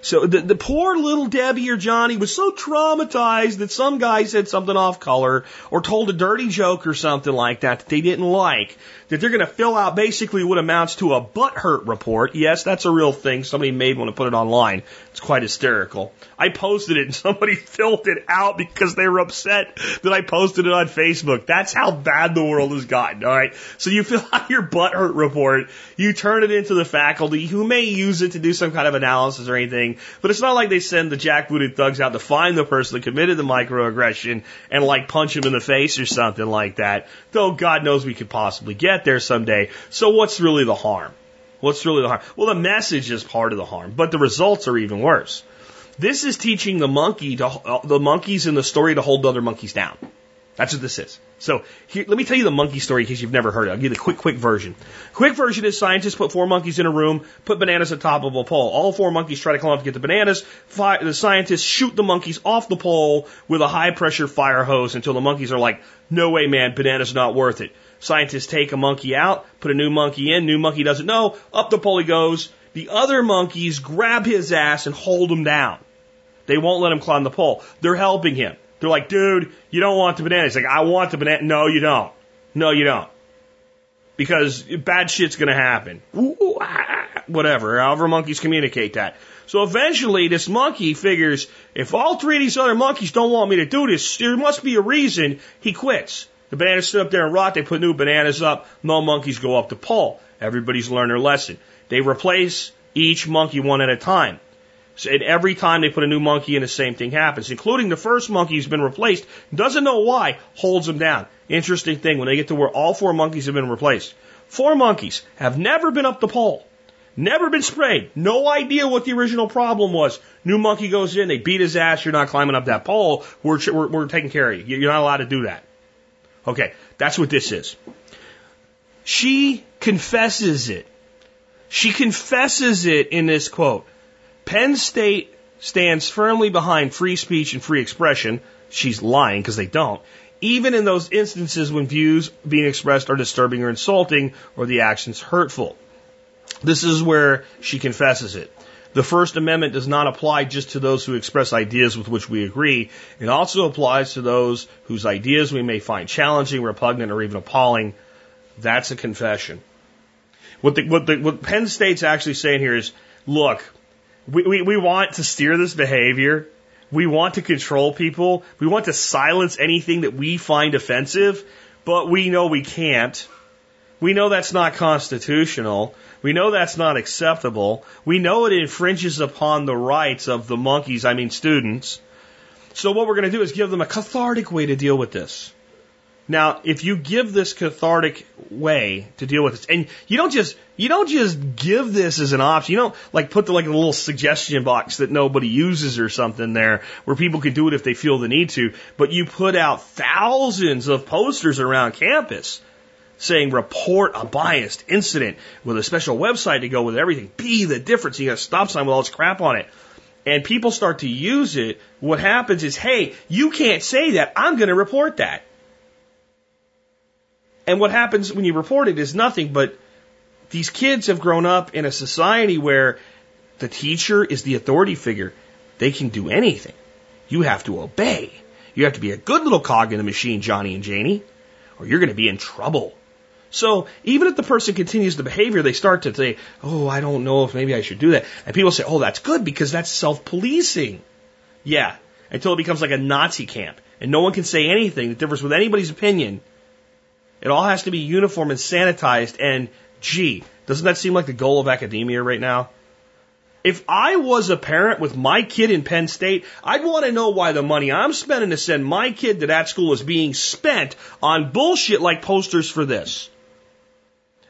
so the, the poor little Debbie or Johnny was so traumatized that some guy said something off color or told a dirty joke or something like that that they didn't like, that they're going to fill out basically what amounts to a butt hurt report. Yes, that's a real thing. Somebody made one to put it online. It's quite hysterical. I posted it and somebody filled it out because they were upset that I posted it on Facebook. That's how bad the world has gotten. All right. So you fill out your butt hurt report. You turn it into the faculty who may use it to do some kind of analysis or anything. But it's not like they send the jackbooted thugs out to find the person that committed the microaggression and like punch him in the face or something like that. Though God knows we could possibly get there someday. So what's really the harm? What's really the harm? Well, the message is part of the harm, but the results are even worse. This is teaching the monkey to, uh, the monkeys in the story to hold other monkeys down. That's what this is. So here, let me tell you the monkey story in case you've never heard it. I'll give you the quick, quick version. Quick version is scientists put four monkeys in a room, put bananas at top of a pole. All four monkeys try to climb up to get the bananas. Fi the scientists shoot the monkeys off the pole with a high pressure fire hose until the monkeys are like, no way, man, bananas not worth it. Scientists take a monkey out, put a new monkey in, new monkey doesn't know, up the pole he goes. The other monkeys grab his ass and hold him down. They won't let him climb the pole. They're helping him. They're like, dude, you don't want the banana. He's like, I want the banana. No, you don't. No, you don't. Because bad shit's gonna happen. Ooh, ah, whatever. However monkeys communicate that. So eventually this monkey figures, if all three of these other monkeys don't want me to do this, there must be a reason he quits. The bananas sit up there and rot. They put new bananas up. No monkeys go up the pole. Everybody's learned their lesson. They replace each monkey one at a time. So, and every time they put a new monkey in, the same thing happens, including the first monkey who's been replaced, doesn't know why, holds them down. Interesting thing, when they get to where all four monkeys have been replaced, four monkeys have never been up the pole, never been sprayed, no idea what the original problem was. New monkey goes in, they beat his ass, you're not climbing up that pole, we're, we're, we're taking care of you. You're not allowed to do that. Okay, that's what this is. She confesses it. She confesses it in this quote. Penn State stands firmly behind free speech and free expression. She's lying because they don't. even in those instances when views being expressed are disturbing or insulting or the actions hurtful. This is where she confesses it. The First Amendment does not apply just to those who express ideas with which we agree. It also applies to those whose ideas we may find challenging, repugnant, or even appalling. That's a confession. What, the, what, the, what Penn State's actually saying here is, look, we, we, we want to steer this behavior. We want to control people. We want to silence anything that we find offensive, but we know we can't. We know that's not constitutional. We know that's not acceptable. We know it infringes upon the rights of the monkeys, I mean students. So what we're going to do is give them a cathartic way to deal with this. Now, if you give this cathartic way to deal with this, and you don't just you don't just give this as an option. You don't like put the like a little suggestion box that nobody uses or something there where people can do it if they feel the need to, but you put out thousands of posters around campus saying report a biased incident with a special website to go with everything. Be the difference. You got a stop sign with all this crap on it. And people start to use it. What happens is, hey, you can't say that. I'm going to report that. And what happens when you report it is nothing but these kids have grown up in a society where the teacher is the authority figure. They can do anything. You have to obey. You have to be a good little cog in the machine, Johnny and Janie, or you're going to be in trouble. So even if the person continues the behavior, they start to say, Oh, I don't know if maybe I should do that. And people say, Oh, that's good because that's self policing. Yeah. Until it becomes like a Nazi camp and no one can say anything that differs with anybody's opinion it all has to be uniform and sanitized. And gee, doesn't that seem like the goal of academia right now? If I was a parent with my kid in Penn State, I'd want to know why the money I'm spending to send my kid to that school is being spent on bullshit like posters for this.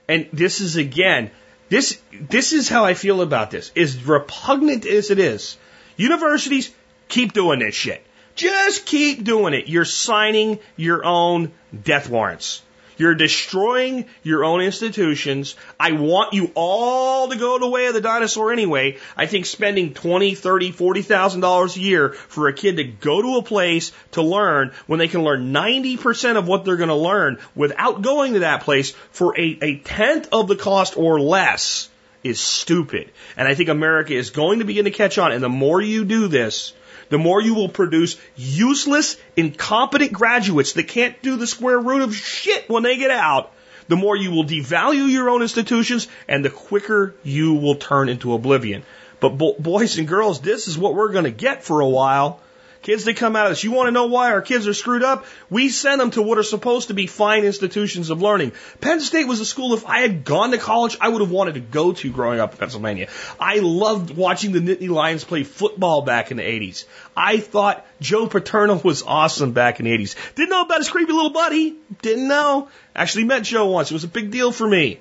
And this is again, this, this is how I feel about this. As repugnant as it is, universities keep doing this shit. Just keep doing it. You're signing your own death warrants. You're destroying your own institutions. I want you all to go the way of the dinosaur anyway. I think spending twenty, thirty, forty thousand dollars a year for a kid to go to a place to learn when they can learn ninety percent of what they're going to learn without going to that place for a, a tenth of the cost or less is stupid. And I think America is going to begin to catch on. And the more you do this, the more you will produce useless, incompetent graduates that can't do the square root of shit when they get out, the more you will devalue your own institutions and the quicker you will turn into oblivion. But bo- boys and girls, this is what we're going to get for a while. Kids that come out of this, you want to know why our kids are screwed up? We send them to what are supposed to be fine institutions of learning. Penn State was a school, if I had gone to college, I would have wanted to go to growing up in Pennsylvania. I loved watching the Nittany Lions play football back in the 80s. I thought Joe Paterno was awesome back in the 80s. Didn't know about his creepy little buddy. Didn't know. Actually met Joe once. It was a big deal for me.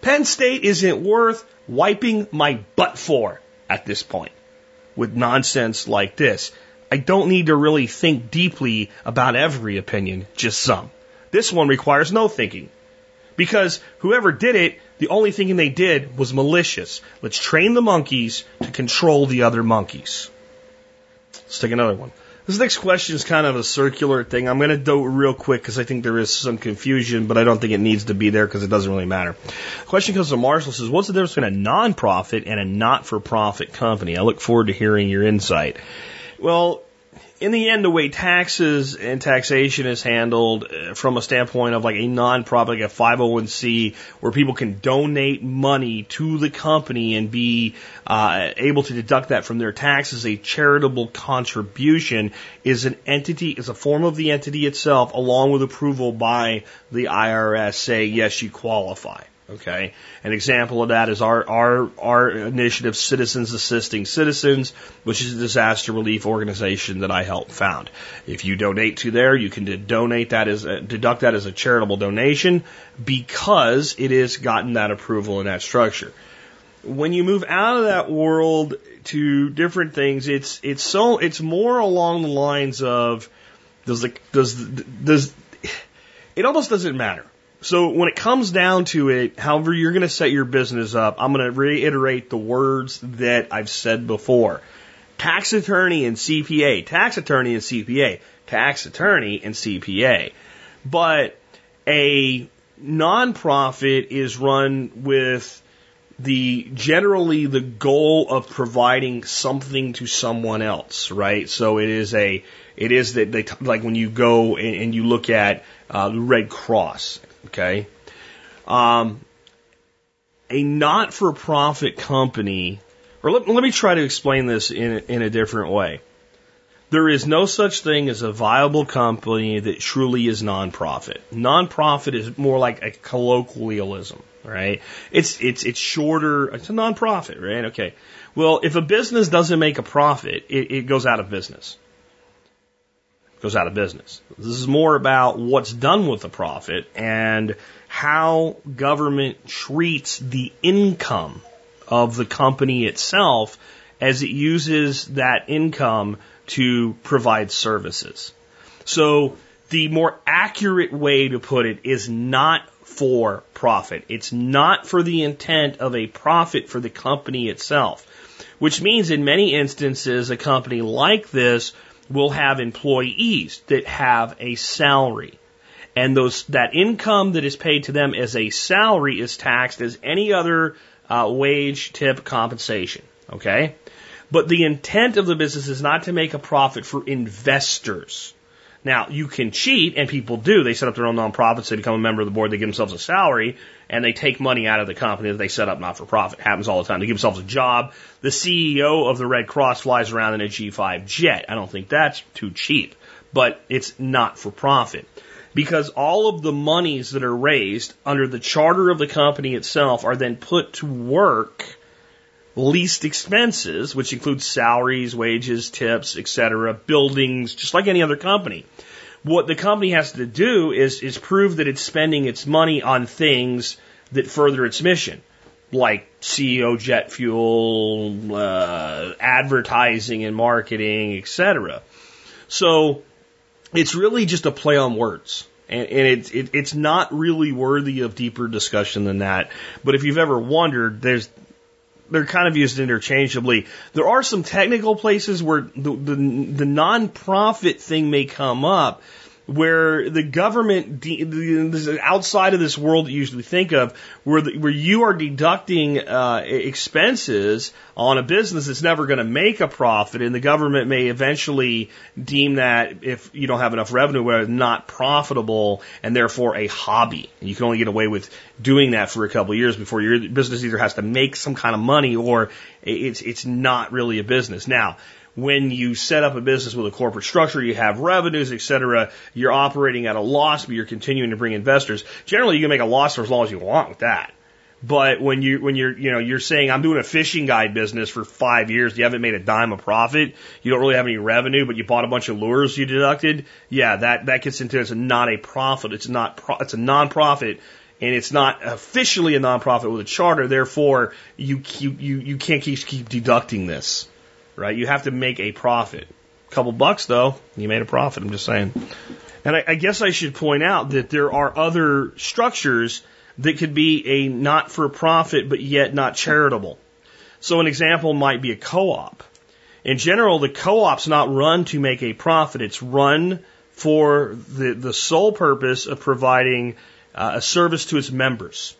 Penn State isn't worth wiping my butt for at this point with nonsense like this. I don't need to really think deeply about every opinion, just some. This one requires no thinking. Because whoever did it, the only thinking they did was malicious. Let's train the monkeys to control the other monkeys. Let's take another one. This next question is kind of a circular thing. I'm going to do it real quick because I think there is some confusion, but I don't think it needs to be there because it doesn't really matter. The question comes from Marshall says, What's the difference between a non-profit and a not-for-profit company? I look forward to hearing your insight. Well, in the end, the way taxes and taxation is handled uh, from a standpoint of like a non-profit, like a 501c, where people can donate money to the company and be uh, able to deduct that from their taxes, a charitable contribution is an entity, is a form of the entity itself, along with approval by the IRS, say, yes, you qualify. Okay. An example of that is our, our, our initiative, Citizens Assisting Citizens, which is a disaster relief organization that I helped found. If you donate to there, you can donate that as, a, deduct that as a charitable donation because it has gotten that approval in that structure. When you move out of that world to different things, it's, it's so, it's more along the lines of, does the, does, does, it almost doesn't matter so when it comes down to it, however you're going to set your business up, I'm going to reiterate the words that I've said before. tax attorney and CPA, tax attorney and CPA, tax attorney and CPA. But a nonprofit is run with the generally the goal of providing something to someone else, right? So it is a it is that they like when you go and, and you look at uh, the Red Cross, okay. Um, a not-for-profit company, or let, let me try to explain this in in a different way. There is no such thing as a viable company that truly is nonprofit. Nonprofit is more like a colloquialism, right? It's it's it's shorter. It's a nonprofit, right? Okay. Well, if a business doesn't make a profit, it, it goes out of business. Goes out of business. This is more about what's done with the profit and how government treats the income of the company itself as it uses that income to provide services. So the more accurate way to put it is not for profit. It's not for the intent of a profit for the company itself, which means in many instances, a company like this will have employees that have a salary. And those, that income that is paid to them as a salary is taxed as any other uh, wage, tip, compensation. Okay? But the intent of the business is not to make a profit for investors. Now, you can cheat, and people do. They set up their own nonprofits, they become a member of the board, they give themselves a salary, and they take money out of the company that they set up not for profit. happens all the time. They give themselves a job. The CEO of the Red Cross flies around in a G5 jet. I don't think that's too cheap, but it's not for profit. Because all of the monies that are raised under the charter of the company itself are then put to work least expenses, which includes salaries, wages, tips, etc., buildings, just like any other company. What the company has to do is, is prove that it's spending its money on things that further its mission, like CEO jet fuel, uh, advertising and marketing, etc. So it's really just a play on words. And, and it's it, it's not really worthy of deeper discussion than that. But if you've ever wondered, there's they're kind of used interchangeably. There are some technical places where the, the, the nonprofit thing may come up where the government de- outside of this world that you usually think of, where the, where you are deducting uh, expenses on a business that's never going to make a profit, and the government may eventually deem that if you don't have enough revenue, where it's not profitable and therefore a hobby. You can only get away with doing that for a couple of years before your business either has to make some kind of money or it's it's not really a business. Now, when you set up a business with a corporate structure, you have revenues, et cetera, you're operating at a loss, but you're continuing to bring investors. Generally, you can make a loss for as long as you want with that. But when you when you're you know you're saying I'm doing a fishing guide business for five years, you haven't made a dime of profit, you don't really have any revenue, but you bought a bunch of lures you deducted, yeah, that that gets into it's not a profit, it's not pro, it's a non-profit, and it's not officially a non-profit with a charter. Therefore, you you you, you can't keep keep deducting this right? You have to make a profit. A couple bucks though, you made a profit. I'm just saying. And I, I guess I should point out that there are other structures that could be a not for profit but yet not charitable. So an example might be a co-op. In general, the co-op's not run to make a profit. It's run for the, the sole purpose of providing uh, a service to its members.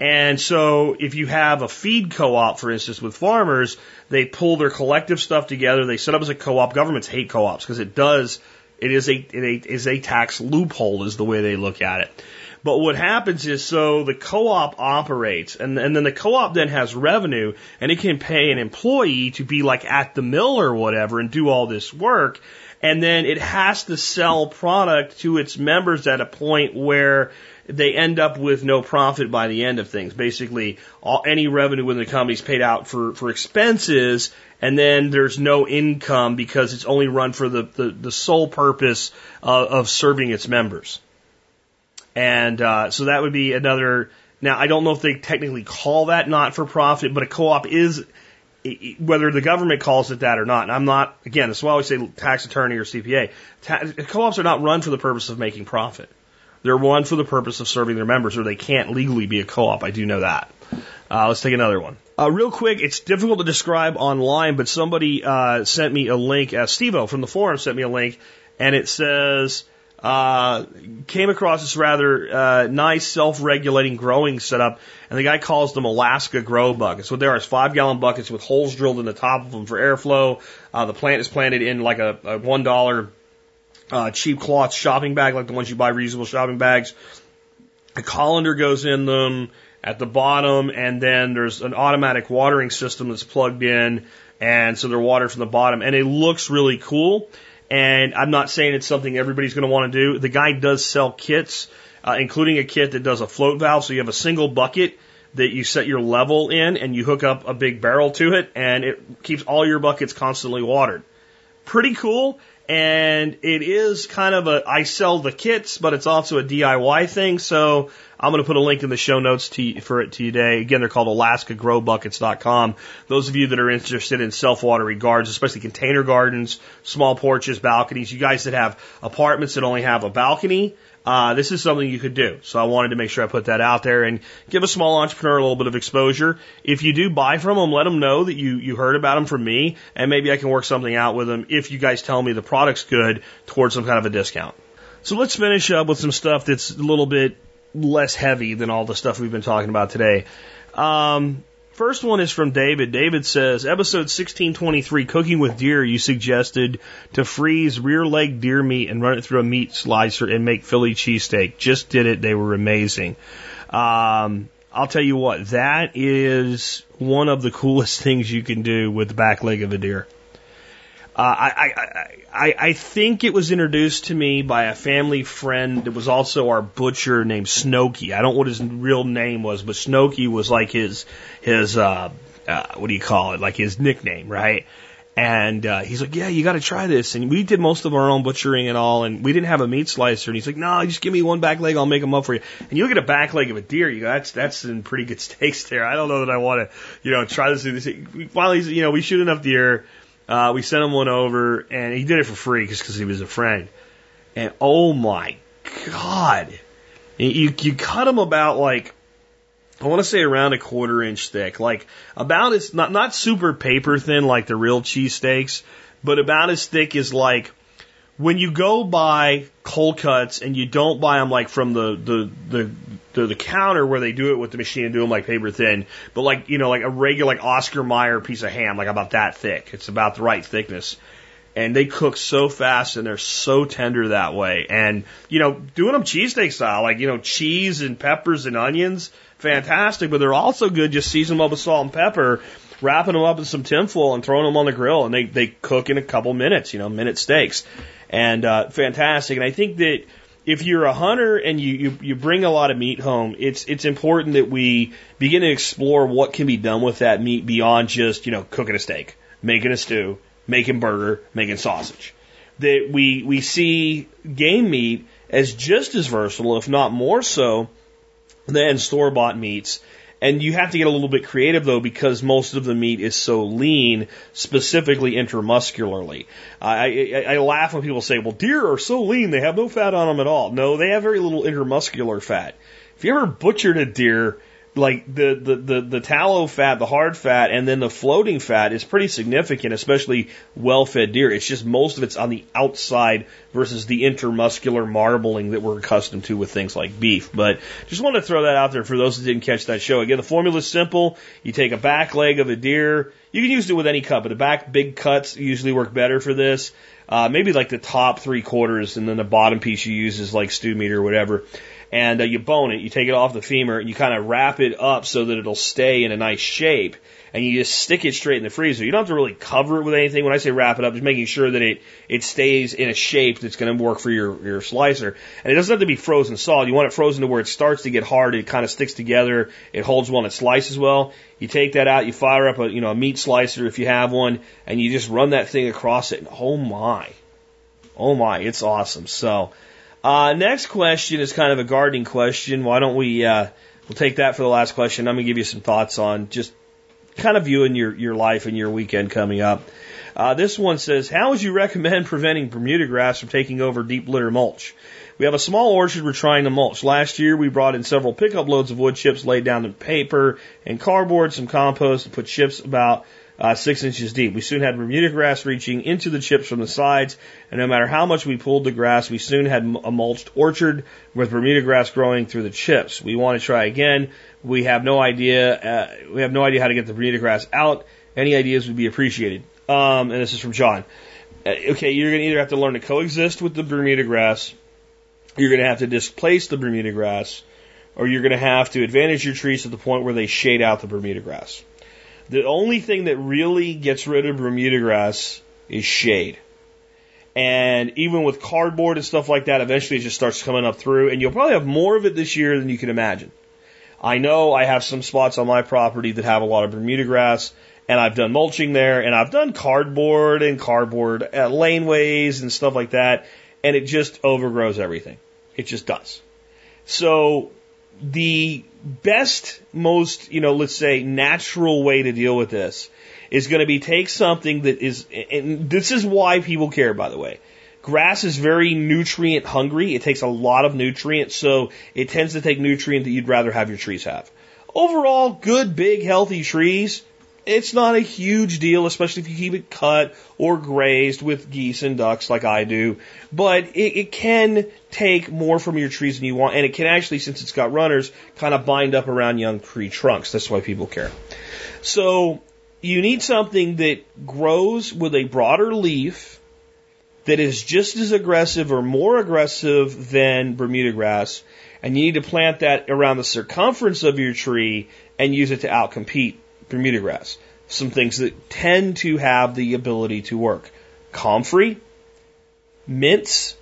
And so if you have a feed co-op, for instance, with farmers, they pull their collective stuff together. They set up as a co-op. Governments hate co-ops because it does, it is a, it is a tax loophole is the way they look at it. But what happens is so the co-op operates and, and then the co-op then has revenue and it can pay an employee to be like at the mill or whatever and do all this work. And then it has to sell product to its members at a point where they end up with no profit by the end of things. Basically, all, any revenue within the company is paid out for, for expenses, and then there's no income because it's only run for the, the, the sole purpose of, of serving its members. And uh, so that would be another. Now, I don't know if they technically call that not for profit, but a co op is, whether the government calls it that or not. And I'm not, again, that's why I always say tax attorney or CPA. Ta- co ops are not run for the purpose of making profit. They're one for the purpose of serving their members, or they can't legally be a co-op. I do know that. Uh, let's take another one. Uh, real quick, it's difficult to describe online, but somebody uh, sent me a link. Uh, Stevo from the forum sent me a link, and it says uh, came across this rather uh, nice self-regulating growing setup, and the guy calls them Alaska grow buckets. What they are is five-gallon buckets with holes drilled in the top of them for airflow. Uh, the plant is planted in like a, a one dollar uh, cheap cloth shopping bag, like the ones you buy reusable shopping bags. A colander goes in them at the bottom, and then there's an automatic watering system that's plugged in, and so they're watered from the bottom, and it looks really cool. And I'm not saying it's something everybody's going to want to do. The guy does sell kits, uh, including a kit that does a float valve. So you have a single bucket that you set your level in and you hook up a big barrel to it and it keeps all your buckets constantly watered. Pretty cool. And it is kind of a, I sell the kits, but it's also a DIY thing. So I'm going to put a link in the show notes to, for it today. Again, they're called AlaskaGrowBuckets.com. Those of you that are interested in self-watering gardens, especially container gardens, small porches, balconies, you guys that have apartments that only have a balcony, uh, this is something you could do. So I wanted to make sure I put that out there and give a small entrepreneur a little bit of exposure. If you do buy from them, let them know that you, you heard about them from me and maybe I can work something out with them if you guys tell me the product's good towards some kind of a discount. So let's finish up with some stuff that's a little bit less heavy than all the stuff we've been talking about today. Um, first one is from David. David says, episode 1623, cooking with deer, you suggested to freeze rear leg deer meat and run it through a meat slicer and make Philly cheesesteak. Just did it. They were amazing. Um, I'll tell you what, that is one of the coolest things you can do with the back leg of a deer. Uh, I, I, I, think it was introduced to me by a family friend that was also our butcher named Snokey. I don't know what his real name was, but Snokey was like his, his, uh, uh, what do you call it? Like his nickname, right? And uh, he's like, yeah, you got to try this. And we did most of our own butchering and all, and we didn't have a meat slicer. And he's like, no, just give me one back leg, I'll make them up for you. And you look at a back leg of a deer, you go, that's that's in pretty good steaks there. I don't know that I want to, you know, try this. Finally, you know, we shoot enough deer uh, we sent him one over, and he did it for free just because he was a friend. And oh my god, you you cut them about like I want to say around a quarter inch thick, like about as not not super paper thin like the real cheesesteaks, but about as thick as like when you go buy cold cuts and you don't buy them like from the the the the, the counter where they do it with the machine and do them like paper thin, but like you know like a regular like Oscar Mayer piece of ham, like about that thick. It's about the right thickness, and they cook so fast and they're so tender that way. And you know doing them cheesesteak style, like you know cheese and peppers and onions, fantastic. But they're also good just season them up with salt and pepper wrapping them up in some tinfoil and throwing them on the grill, and they they cook in a couple minutes, you know, minute steaks and uh, fantastic. And I think that if you're a hunter and you, you, you bring a lot of meat home, it's it's important that we begin to explore what can be done with that meat beyond just you know cooking a steak, making a stew, making burger, making sausage. That we we see game meat as just as versatile, if not more so, than store bought meats and you have to get a little bit creative though because most of the meat is so lean, specifically intramuscularly. I, I, I laugh when people say, well, deer are so lean, they have no fat on them at all. No, they have very little intramuscular fat. If you ever butchered a deer, like the, the, the, the tallow fat, the hard fat, and then the floating fat is pretty significant, especially well fed deer. It's just most of it's on the outside versus the intermuscular marbling that we're accustomed to with things like beef. But just want to throw that out there for those that didn't catch that show. Again, the formula is simple. You take a back leg of a deer. You can use it with any cut, but the back big cuts usually work better for this. Uh, maybe like the top three quarters, and then the bottom piece you use is like stew meat or whatever and uh, you bone it. You take it off the femur and you kind of wrap it up so that it'll stay in a nice shape. And you just stick it straight in the freezer. You don't have to really cover it with anything. When I say wrap it up, just making sure that it it stays in a shape that's going to work for your your slicer. And it doesn't have to be frozen solid. You want it frozen to where it starts to get hard. It kind of sticks together. It holds well and it slices well. You take that out. You fire up a you know a meat slicer if you have one, and you just run that thing across it. And oh my, oh my, it's awesome. So. Uh, next question is kind of a gardening question. Why don't we, uh, we'll take that for the last question. I'm to give you some thoughts on just kind of viewing your, your life and your weekend coming up. Uh, this one says, how would you recommend preventing Bermuda grass from taking over deep litter mulch? We have a small orchard we're trying to mulch. Last year we brought in several pickup loads of wood chips laid down in paper and cardboard, some compost, and put chips about uh, six inches deep. We soon had Bermuda grass reaching into the chips from the sides, and no matter how much we pulled the grass, we soon had a mulched orchard with Bermuda grass growing through the chips. We want to try again. We have no idea. Uh, we have no idea how to get the Bermuda grass out. Any ideas would be appreciated. Um, and this is from John. Uh, okay, you're going to either have to learn to coexist with the Bermuda grass, you're going to have to displace the Bermuda grass, or you're going to have to advantage your trees to the point where they shade out the Bermuda grass. The only thing that really gets rid of Bermuda grass is shade. And even with cardboard and stuff like that, eventually it just starts coming up through, and you'll probably have more of it this year than you can imagine. I know I have some spots on my property that have a lot of Bermuda grass, and I've done mulching there, and I've done cardboard and cardboard uh, laneways and stuff like that, and it just overgrows everything. It just does. So the best, most, you know, let's say natural way to deal with this is going to be take something that is, and this is why people care, by the way. Grass is very nutrient hungry. It takes a lot of nutrients, so it tends to take nutrient that you'd rather have your trees have. Overall, good, big, healthy trees it's not a huge deal, especially if you keep it cut or grazed with geese and ducks like I do. But it, it can take more from your trees than you want, and it can actually, since it's got runners, kind of bind up around young tree trunks. That's why people care. So you need something that grows with a broader leaf that is just as aggressive or more aggressive than Bermuda grass, and you need to plant that around the circumference of your tree and use it to outcompete Bermuda grass. Some things that tend to have the ability to work. Comfrey, mints,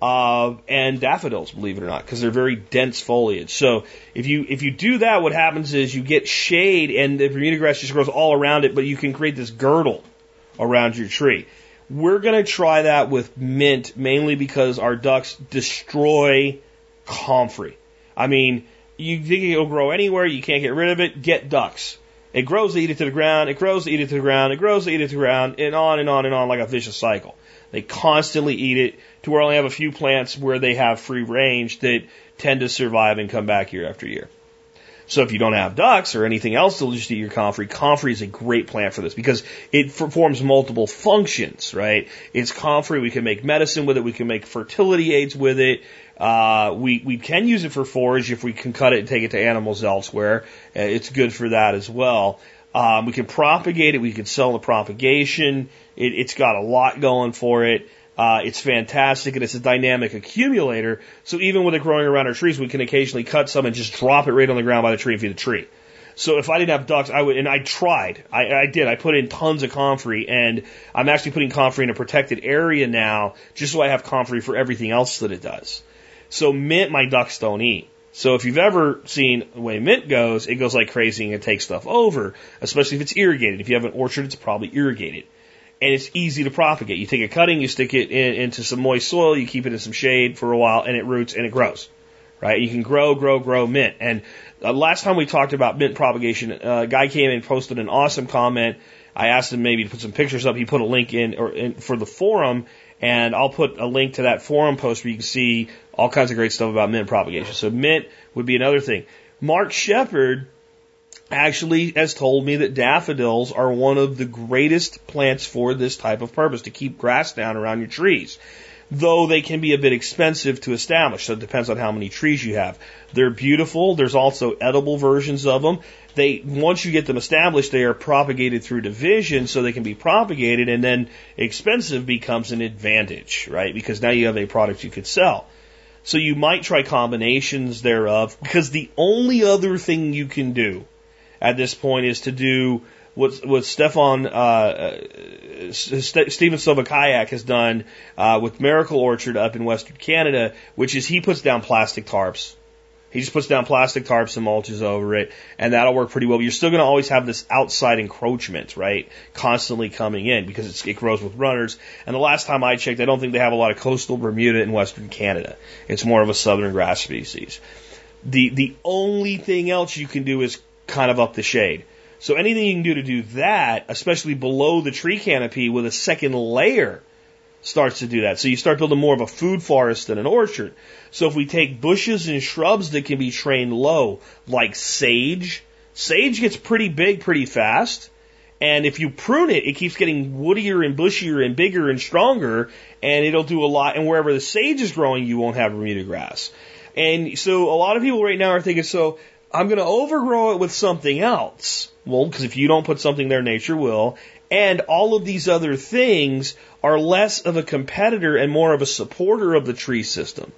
uh, and daffodils, believe it or not, because they're very dense foliage. So if you if you do that, what happens is you get shade, and the Bermuda grass just grows all around it, but you can create this girdle around your tree. We're going to try that with mint, mainly because our ducks destroy comfrey. I mean, you think it'll grow anywhere, you can't get rid of it, get ducks. It grows to eat it to the ground, it grows to eat it to the ground, it grows to eat it to the ground, and on and on and on like a vicious cycle. They constantly eat it to where I only have a few plants where they have free range that tend to survive and come back year after year. So if you don't have ducks or anything else to just eat your comfrey, comfrey is a great plant for this because it performs multiple functions, right? It's comfrey. We can make medicine with it. We can make fertility aids with it. Uh, we, we can use it for forage if we can cut it and take it to animals elsewhere. Uh, it's good for that as well. Um, we can propagate it. We can sell the propagation. It, it's got a lot going for it. Uh, it's fantastic and it's a dynamic accumulator. So even with it growing around our trees, we can occasionally cut some and just drop it right on the ground by the tree and feed the tree. So if I didn't have ducks, I would, and I tried. I, I did. I put in tons of comfrey, and I'm actually putting comfrey in a protected area now, just so I have comfrey for everything else that it does. So mint, my ducks don't eat. So if you've ever seen the way mint goes, it goes like crazy and it takes stuff over, especially if it's irrigated. If you have an orchard, it's probably irrigated. And it's easy to propagate. You take a cutting, you stick it in, into some moist soil, you keep it in some shade for a while, and it roots and it grows. Right? You can grow, grow, grow mint. And uh, last time we talked about mint propagation, uh, a guy came and posted an awesome comment. I asked him maybe to put some pictures up. He put a link in, or in for the forum, and I'll put a link to that forum post where you can see all kinds of great stuff about mint propagation. So mint would be another thing. Mark Shepard actually has told me that daffodils are one of the greatest plants for this type of purpose to keep grass down around your trees. Though they can be a bit expensive to establish, so it depends on how many trees you have. They're beautiful. There's also edible versions of them. They once you get them established, they are propagated through division, so they can be propagated, and then expensive becomes an advantage, right? Because now you have a product you could sell. So you might try combinations thereof, because the only other thing you can do at this point is to do what what Stefan uh, uh St- Stephen Sobkowiak has done uh, with Miracle Orchard up in Western Canada, which is he puts down plastic tarps. He just puts down plastic tarps and mulches over it, and that'll work pretty well. But you're still going to always have this outside encroachment, right? Constantly coming in because it grows with runners. And the last time I checked, I don't think they have a lot of coastal Bermuda in Western Canada. It's more of a southern grass species. The the only thing else you can do is kind of up the shade. So anything you can do to do that, especially below the tree canopy with a second layer, starts to do that. So you start building more of a food forest than an orchard. So if we take bushes and shrubs that can be trained low, like sage, sage gets pretty big pretty fast. And if you prune it, it keeps getting woodier and bushier and bigger and stronger, and it'll do a lot. And wherever the sage is growing, you won't have Bermuda grass. And so a lot of people right now are thinking, so I'm going to overgrow it with something else. Well, because if you don't put something there, nature will. And all of these other things are less of a competitor and more of a supporter of the tree system.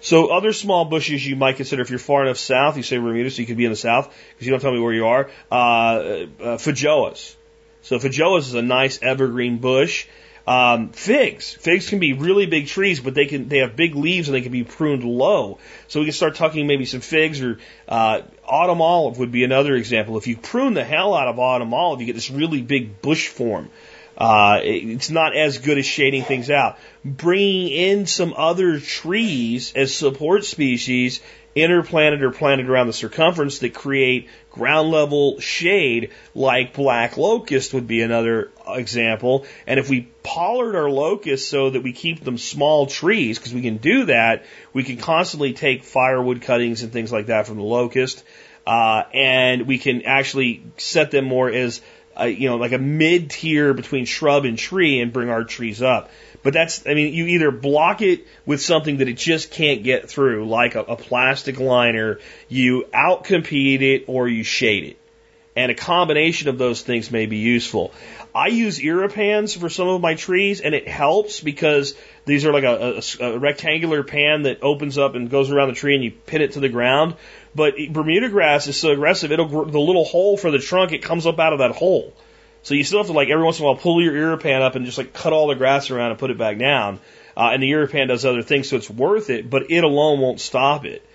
So other small bushes you might consider if you're far enough south, you say Bermuda, so you could be in the south because you don't tell me where you are. Uh, uh, feijoas. So feijoas is a nice evergreen bush. Um, figs. Figs can be really big trees, but they can they have big leaves and they can be pruned low. So we can start tucking maybe some figs or uh, autumn olive would be another example. If you prune the hell out of autumn olive, you get this really big bush form. Uh, it's not as good as shading things out. Bringing in some other trees as support species interplanted or planted around the circumference that create ground level shade like black locust would be another example. And if we pollard our locusts so that we keep them small trees, because we can do that, we can constantly take firewood cuttings and things like that from the locust, uh, and we can actually set them more as a, you know, like a mid tier between shrub and tree and bring our trees up. But that's, I mean, you either block it with something that it just can't get through, like a, a plastic liner, you outcompete it, or you shade it. And a combination of those things may be useful. I use Irripans for some of my trees, and it helps because these are like a, a, a, rectangular pan that opens up and goes around the tree, and you pin it to the ground. But Bermuda grass is so aggressive; it'll the little hole for the trunk it comes up out of that hole. So you still have to like every once in a while pull your Irripan up and just like cut all the grass around and put it back down. Uh, and the Irripan does other things, so it's worth it, but it alone won't stop it.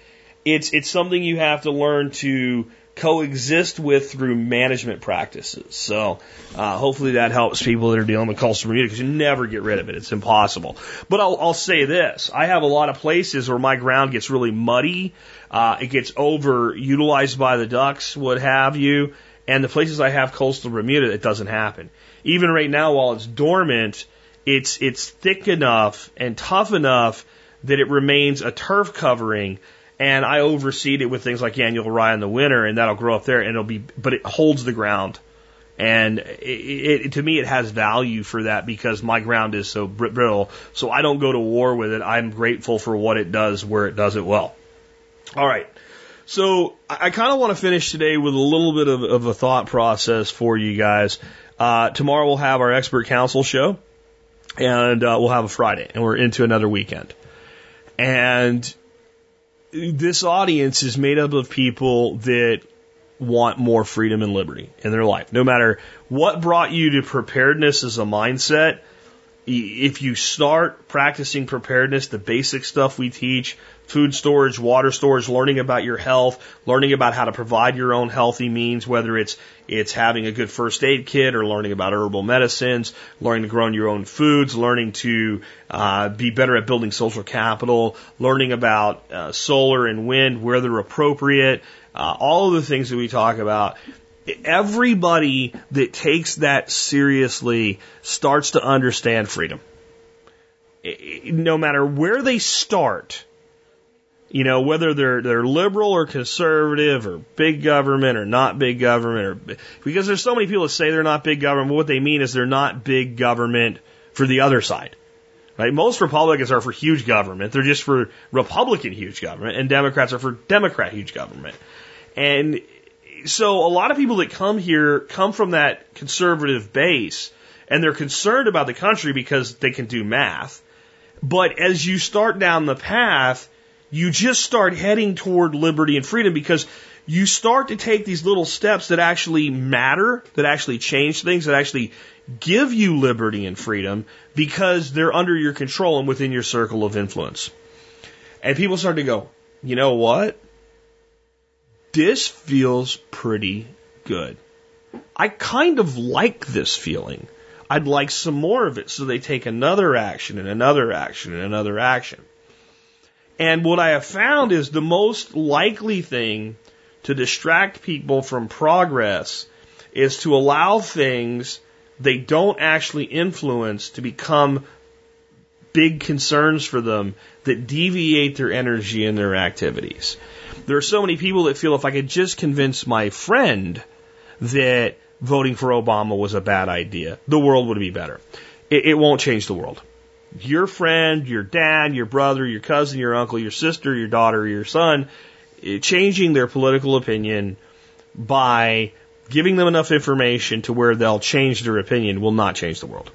It's it's something you have to learn to coexist with through management practices. So uh, hopefully that helps people that are dealing with coastal Bermuda because you never get rid of it. It's impossible. But I'll, I'll say this: I have a lot of places where my ground gets really muddy. Uh, it gets overutilized by the ducks, what have you. And the places I have coastal Bermuda, it doesn't happen. Even right now, while it's dormant, it's it's thick enough and tough enough that it remains a turf covering and I overseed it with things like annual rye in the winter, and that'll grow up there, and it'll be, but it holds the ground, and it, it, to me it has value for that because my ground is so brittle, so I don't go to war with it. I'm grateful for what it does where it does it well. All right. So I, kind of want to finish today with a little bit of, of a thought process for you guys. Uh, tomorrow we'll have our expert council show, and uh, we'll have a Friday, and we're into another weekend. And this audience is made up of people that want more freedom and liberty in their life. No matter what brought you to preparedness as a mindset, if you start practicing preparedness, the basic stuff we teach, food storage, water storage, learning about your health, learning about how to provide your own healthy means, whether it's it's having a good first aid kit or learning about herbal medicines, learning to grow your own foods, learning to uh, be better at building social capital, learning about uh, solar and wind where they're appropriate, uh, all of the things that we talk about. Everybody that takes that seriously starts to understand freedom. No matter where they start, you know, whether they're they're liberal or conservative or big government or not big government or because there's so many people that say they're not big government, but what they mean is they're not big government for the other side. Right? Most Republicans are for huge government. They're just for Republican huge government and Democrats are for Democrat huge government. And so a lot of people that come here come from that conservative base and they're concerned about the country because they can do math. But as you start down the path, you just start heading toward liberty and freedom because you start to take these little steps that actually matter, that actually change things, that actually give you liberty and freedom because they're under your control and within your circle of influence. And people start to go, you know what? This feels pretty good. I kind of like this feeling. I'd like some more of it. So they take another action and another action and another action. And what I have found is the most likely thing to distract people from progress is to allow things they don't actually influence to become big concerns for them that deviate their energy and their activities. There are so many people that feel if I could just convince my friend that voting for Obama was a bad idea, the world would be better. It, it won't change the world. Your friend, your dad, your brother, your cousin, your uncle, your sister, your daughter, your son, eh, changing their political opinion by giving them enough information to where they'll change their opinion will not change the world.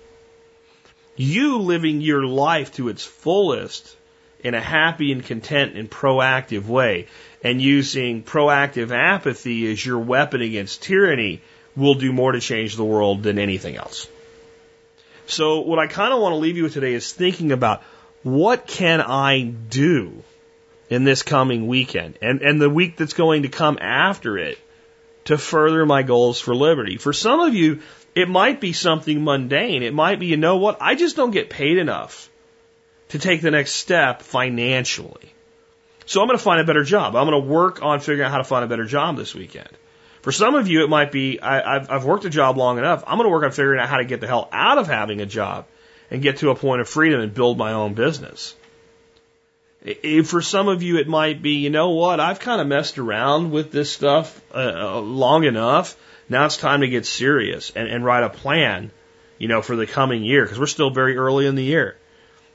You living your life to its fullest in a happy and content and proactive way and using proactive apathy as your weapon against tyranny will do more to change the world than anything else. So what I kind of want to leave you with today is thinking about what can I do in this coming weekend and, and the week that's going to come after it to further my goals for liberty. For some of you, it might be something mundane. It might be, you know what? I just don't get paid enough to take the next step financially. So I'm going to find a better job. I'm going to work on figuring out how to find a better job this weekend. For some of you, it might be, I, have I've worked a job long enough. I'm going to work on figuring out how to get the hell out of having a job and get to a point of freedom and build my own business. If for some of you, it might be, you know what? I've kind of messed around with this stuff uh, uh, long enough. Now it's time to get serious and, and write a plan, you know, for the coming year because we're still very early in the year.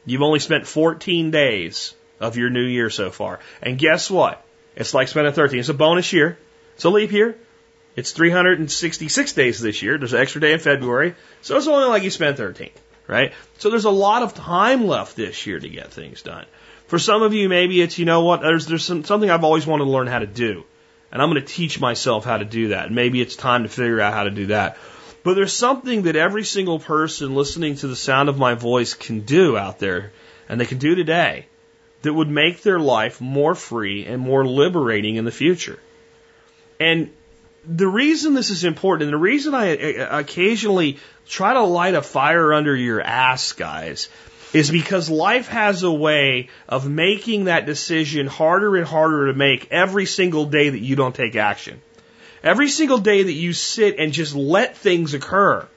You've only spent 14 days of your new year so far. And guess what? It's like spending 13. It's a bonus year. It's a leap year. It's 366 days this year. There's an extra day in February. So it's only like you spent 13, right? So there's a lot of time left this year to get things done. For some of you, maybe it's, you know what, there's, there's some, something I've always wanted to learn how to do. And I'm going to teach myself how to do that. And maybe it's time to figure out how to do that. But there's something that every single person listening to the sound of my voice can do out there, and they can do today, that would make their life more free and more liberating in the future. And the reason this is important, and the reason I occasionally try to light a fire under your ass, guys, is because life has a way of making that decision harder and harder to make every single day that you don't take action. Every single day that you sit and just let things occur,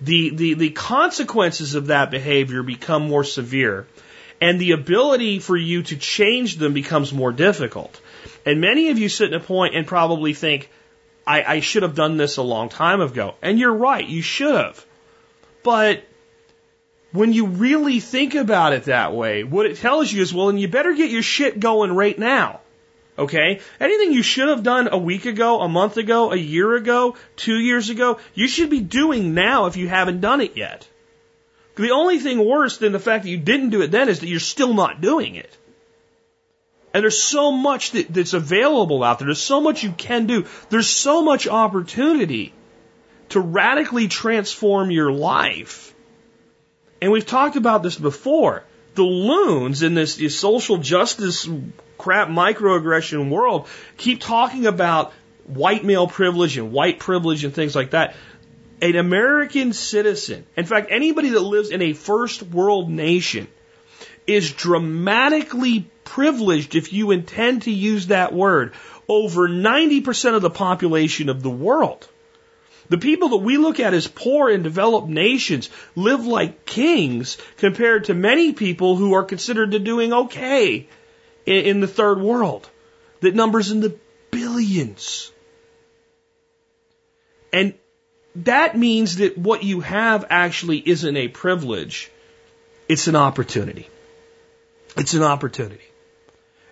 the, the, the consequences of that behavior become more severe and the ability for you to change them becomes more difficult. And many of you sit in a point and probably think, I, I should have done this a long time ago. And you're right, you should have. But when you really think about it that way, what it tells you is, well, then you better get your shit going right now. Okay? Anything you should have done a week ago, a month ago, a year ago, two years ago, you should be doing now if you haven't done it yet. The only thing worse than the fact that you didn't do it then is that you're still not doing it. And there's so much that, that's available out there. There's so much you can do. There's so much opportunity to radically transform your life and we've talked about this before. The loons in this, this social justice crap microaggression world keep talking about white male privilege and white privilege and things like that. An American citizen, in fact, anybody that lives in a first world nation, is dramatically privileged if you intend to use that word over 90% of the population of the world. The people that we look at as poor in developed nations live like kings compared to many people who are considered to doing okay in, in the third world. That numbers in the billions. And that means that what you have actually isn't a privilege. It's an opportunity. It's an opportunity.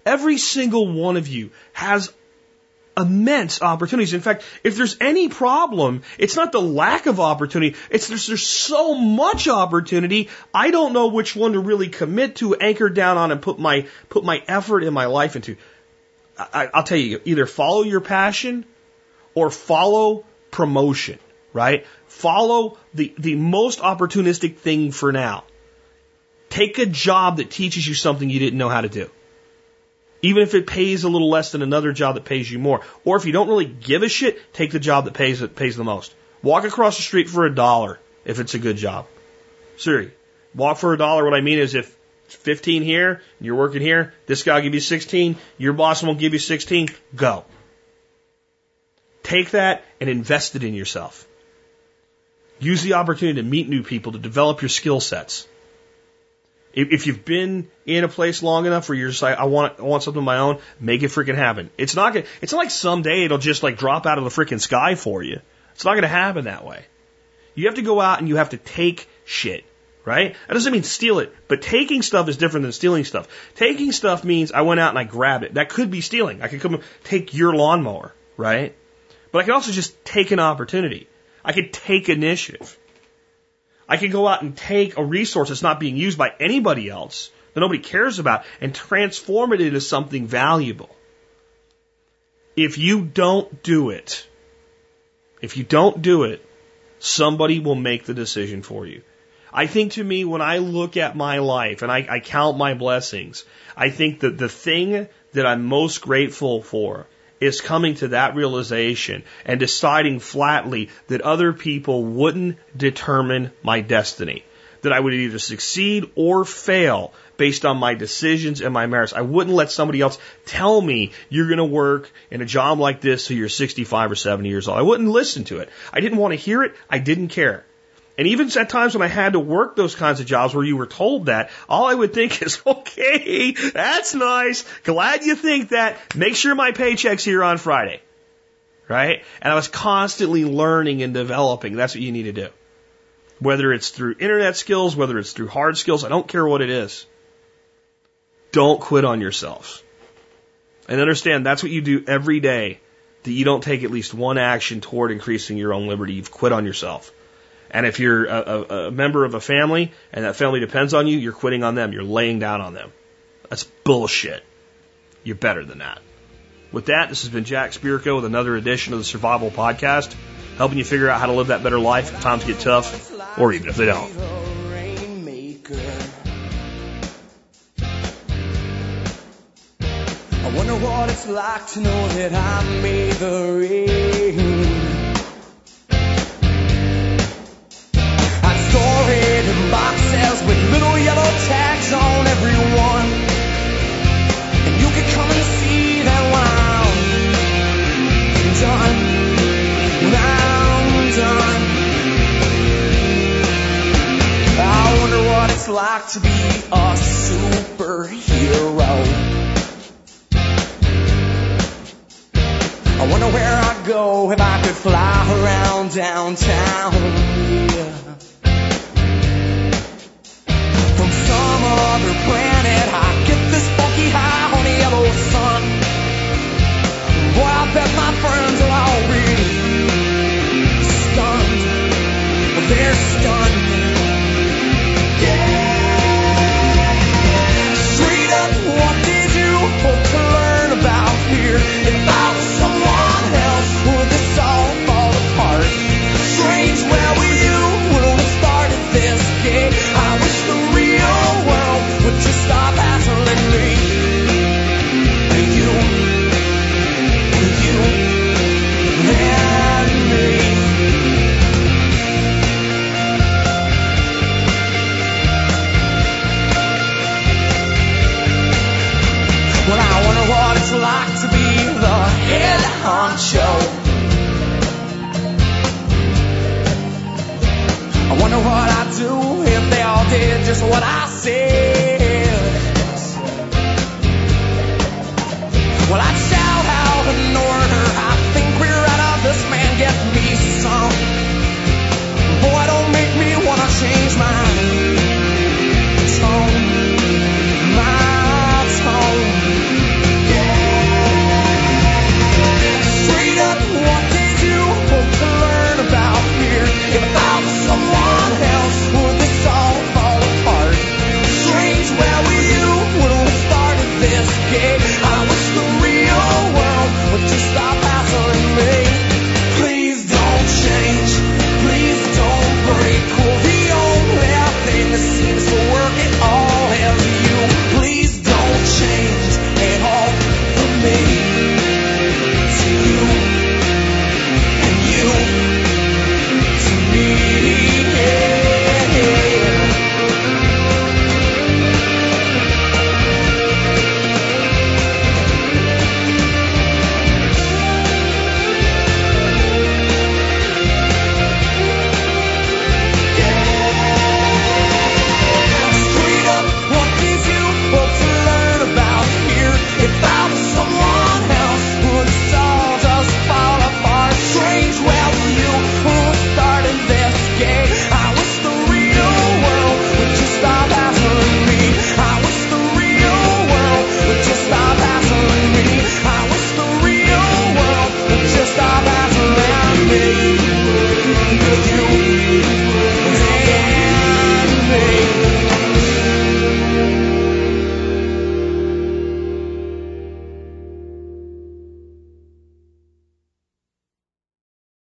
Every single one of you has immense opportunities. In fact, if there's any problem, it's not the lack of opportunity. It's there's, there's so much opportunity. I don't know which one to really commit to, anchor down on, and put my put my effort in my life into. I, I'll tell you, either follow your passion or follow promotion. Right? Follow the the most opportunistic thing for now. Take a job that teaches you something you didn't know how to do even if it pays a little less than another job that pays you more. Or if you don't really give a shit, take the job that pays that pays the most. Walk across the street for a dollar if it's a good job. Seriously. Walk for a dollar. What I mean is if 15 here you're working here, this guy will give you 16, your boss won't give you 16, go. Take that and invest it in yourself. Use the opportunity to meet new people, to develop your skill sets. If, you've been in a place long enough where you're just like, I want, I want something of my own, make it freaking happen. It's not gonna, it's not like someday it'll just like drop out of the freaking sky for you. It's not gonna happen that way. You have to go out and you have to take shit, right? That doesn't mean steal it, but taking stuff is different than stealing stuff. Taking stuff means I went out and I grabbed it. That could be stealing. I could come take your lawnmower, right? But I could also just take an opportunity. I could take initiative. I can go out and take a resource that's not being used by anybody else, that nobody cares about, and transform it into something valuable. If you don't do it, if you don't do it, somebody will make the decision for you. I think to me, when I look at my life and I, I count my blessings, I think that the thing that I'm most grateful for is coming to that realization and deciding flatly that other people wouldn't determine my destiny. That I would either succeed or fail based on my decisions and my merits. I wouldn't let somebody else tell me you're going to work in a job like this till you're 65 or 70 years old. I wouldn't listen to it. I didn't want to hear it. I didn't care. And even at times when I had to work those kinds of jobs where you were told that, all I would think is, okay, that's nice. Glad you think that. Make sure my paycheck's here on Friday. Right? And I was constantly learning and developing. That's what you need to do. Whether it's through internet skills, whether it's through hard skills, I don't care what it is. Don't quit on yourselves. And understand that's what you do every day that you don't take at least one action toward increasing your own liberty. You've quit on yourself. And if you're a, a, a member of a family and that family depends on you, you're quitting on them. You're laying down on them. That's bullshit. You're better than that. With that, this has been Jack Spirko with another edition of the Survival Podcast, helping you figure out how to live that better life if times get tough, or even if they don't. I wonder what it's like to know that I made the rain. Boxes with little yellow tags on every one. And you can come and see that when I'm done, when I'm done. I wonder what it's like to be a superhero. I wonder where I'd go if I could fly around downtown. Yeah. Other planet, I get this funky high on the yellow sun. Boy, I bet my friends are already stunned. They're stunned.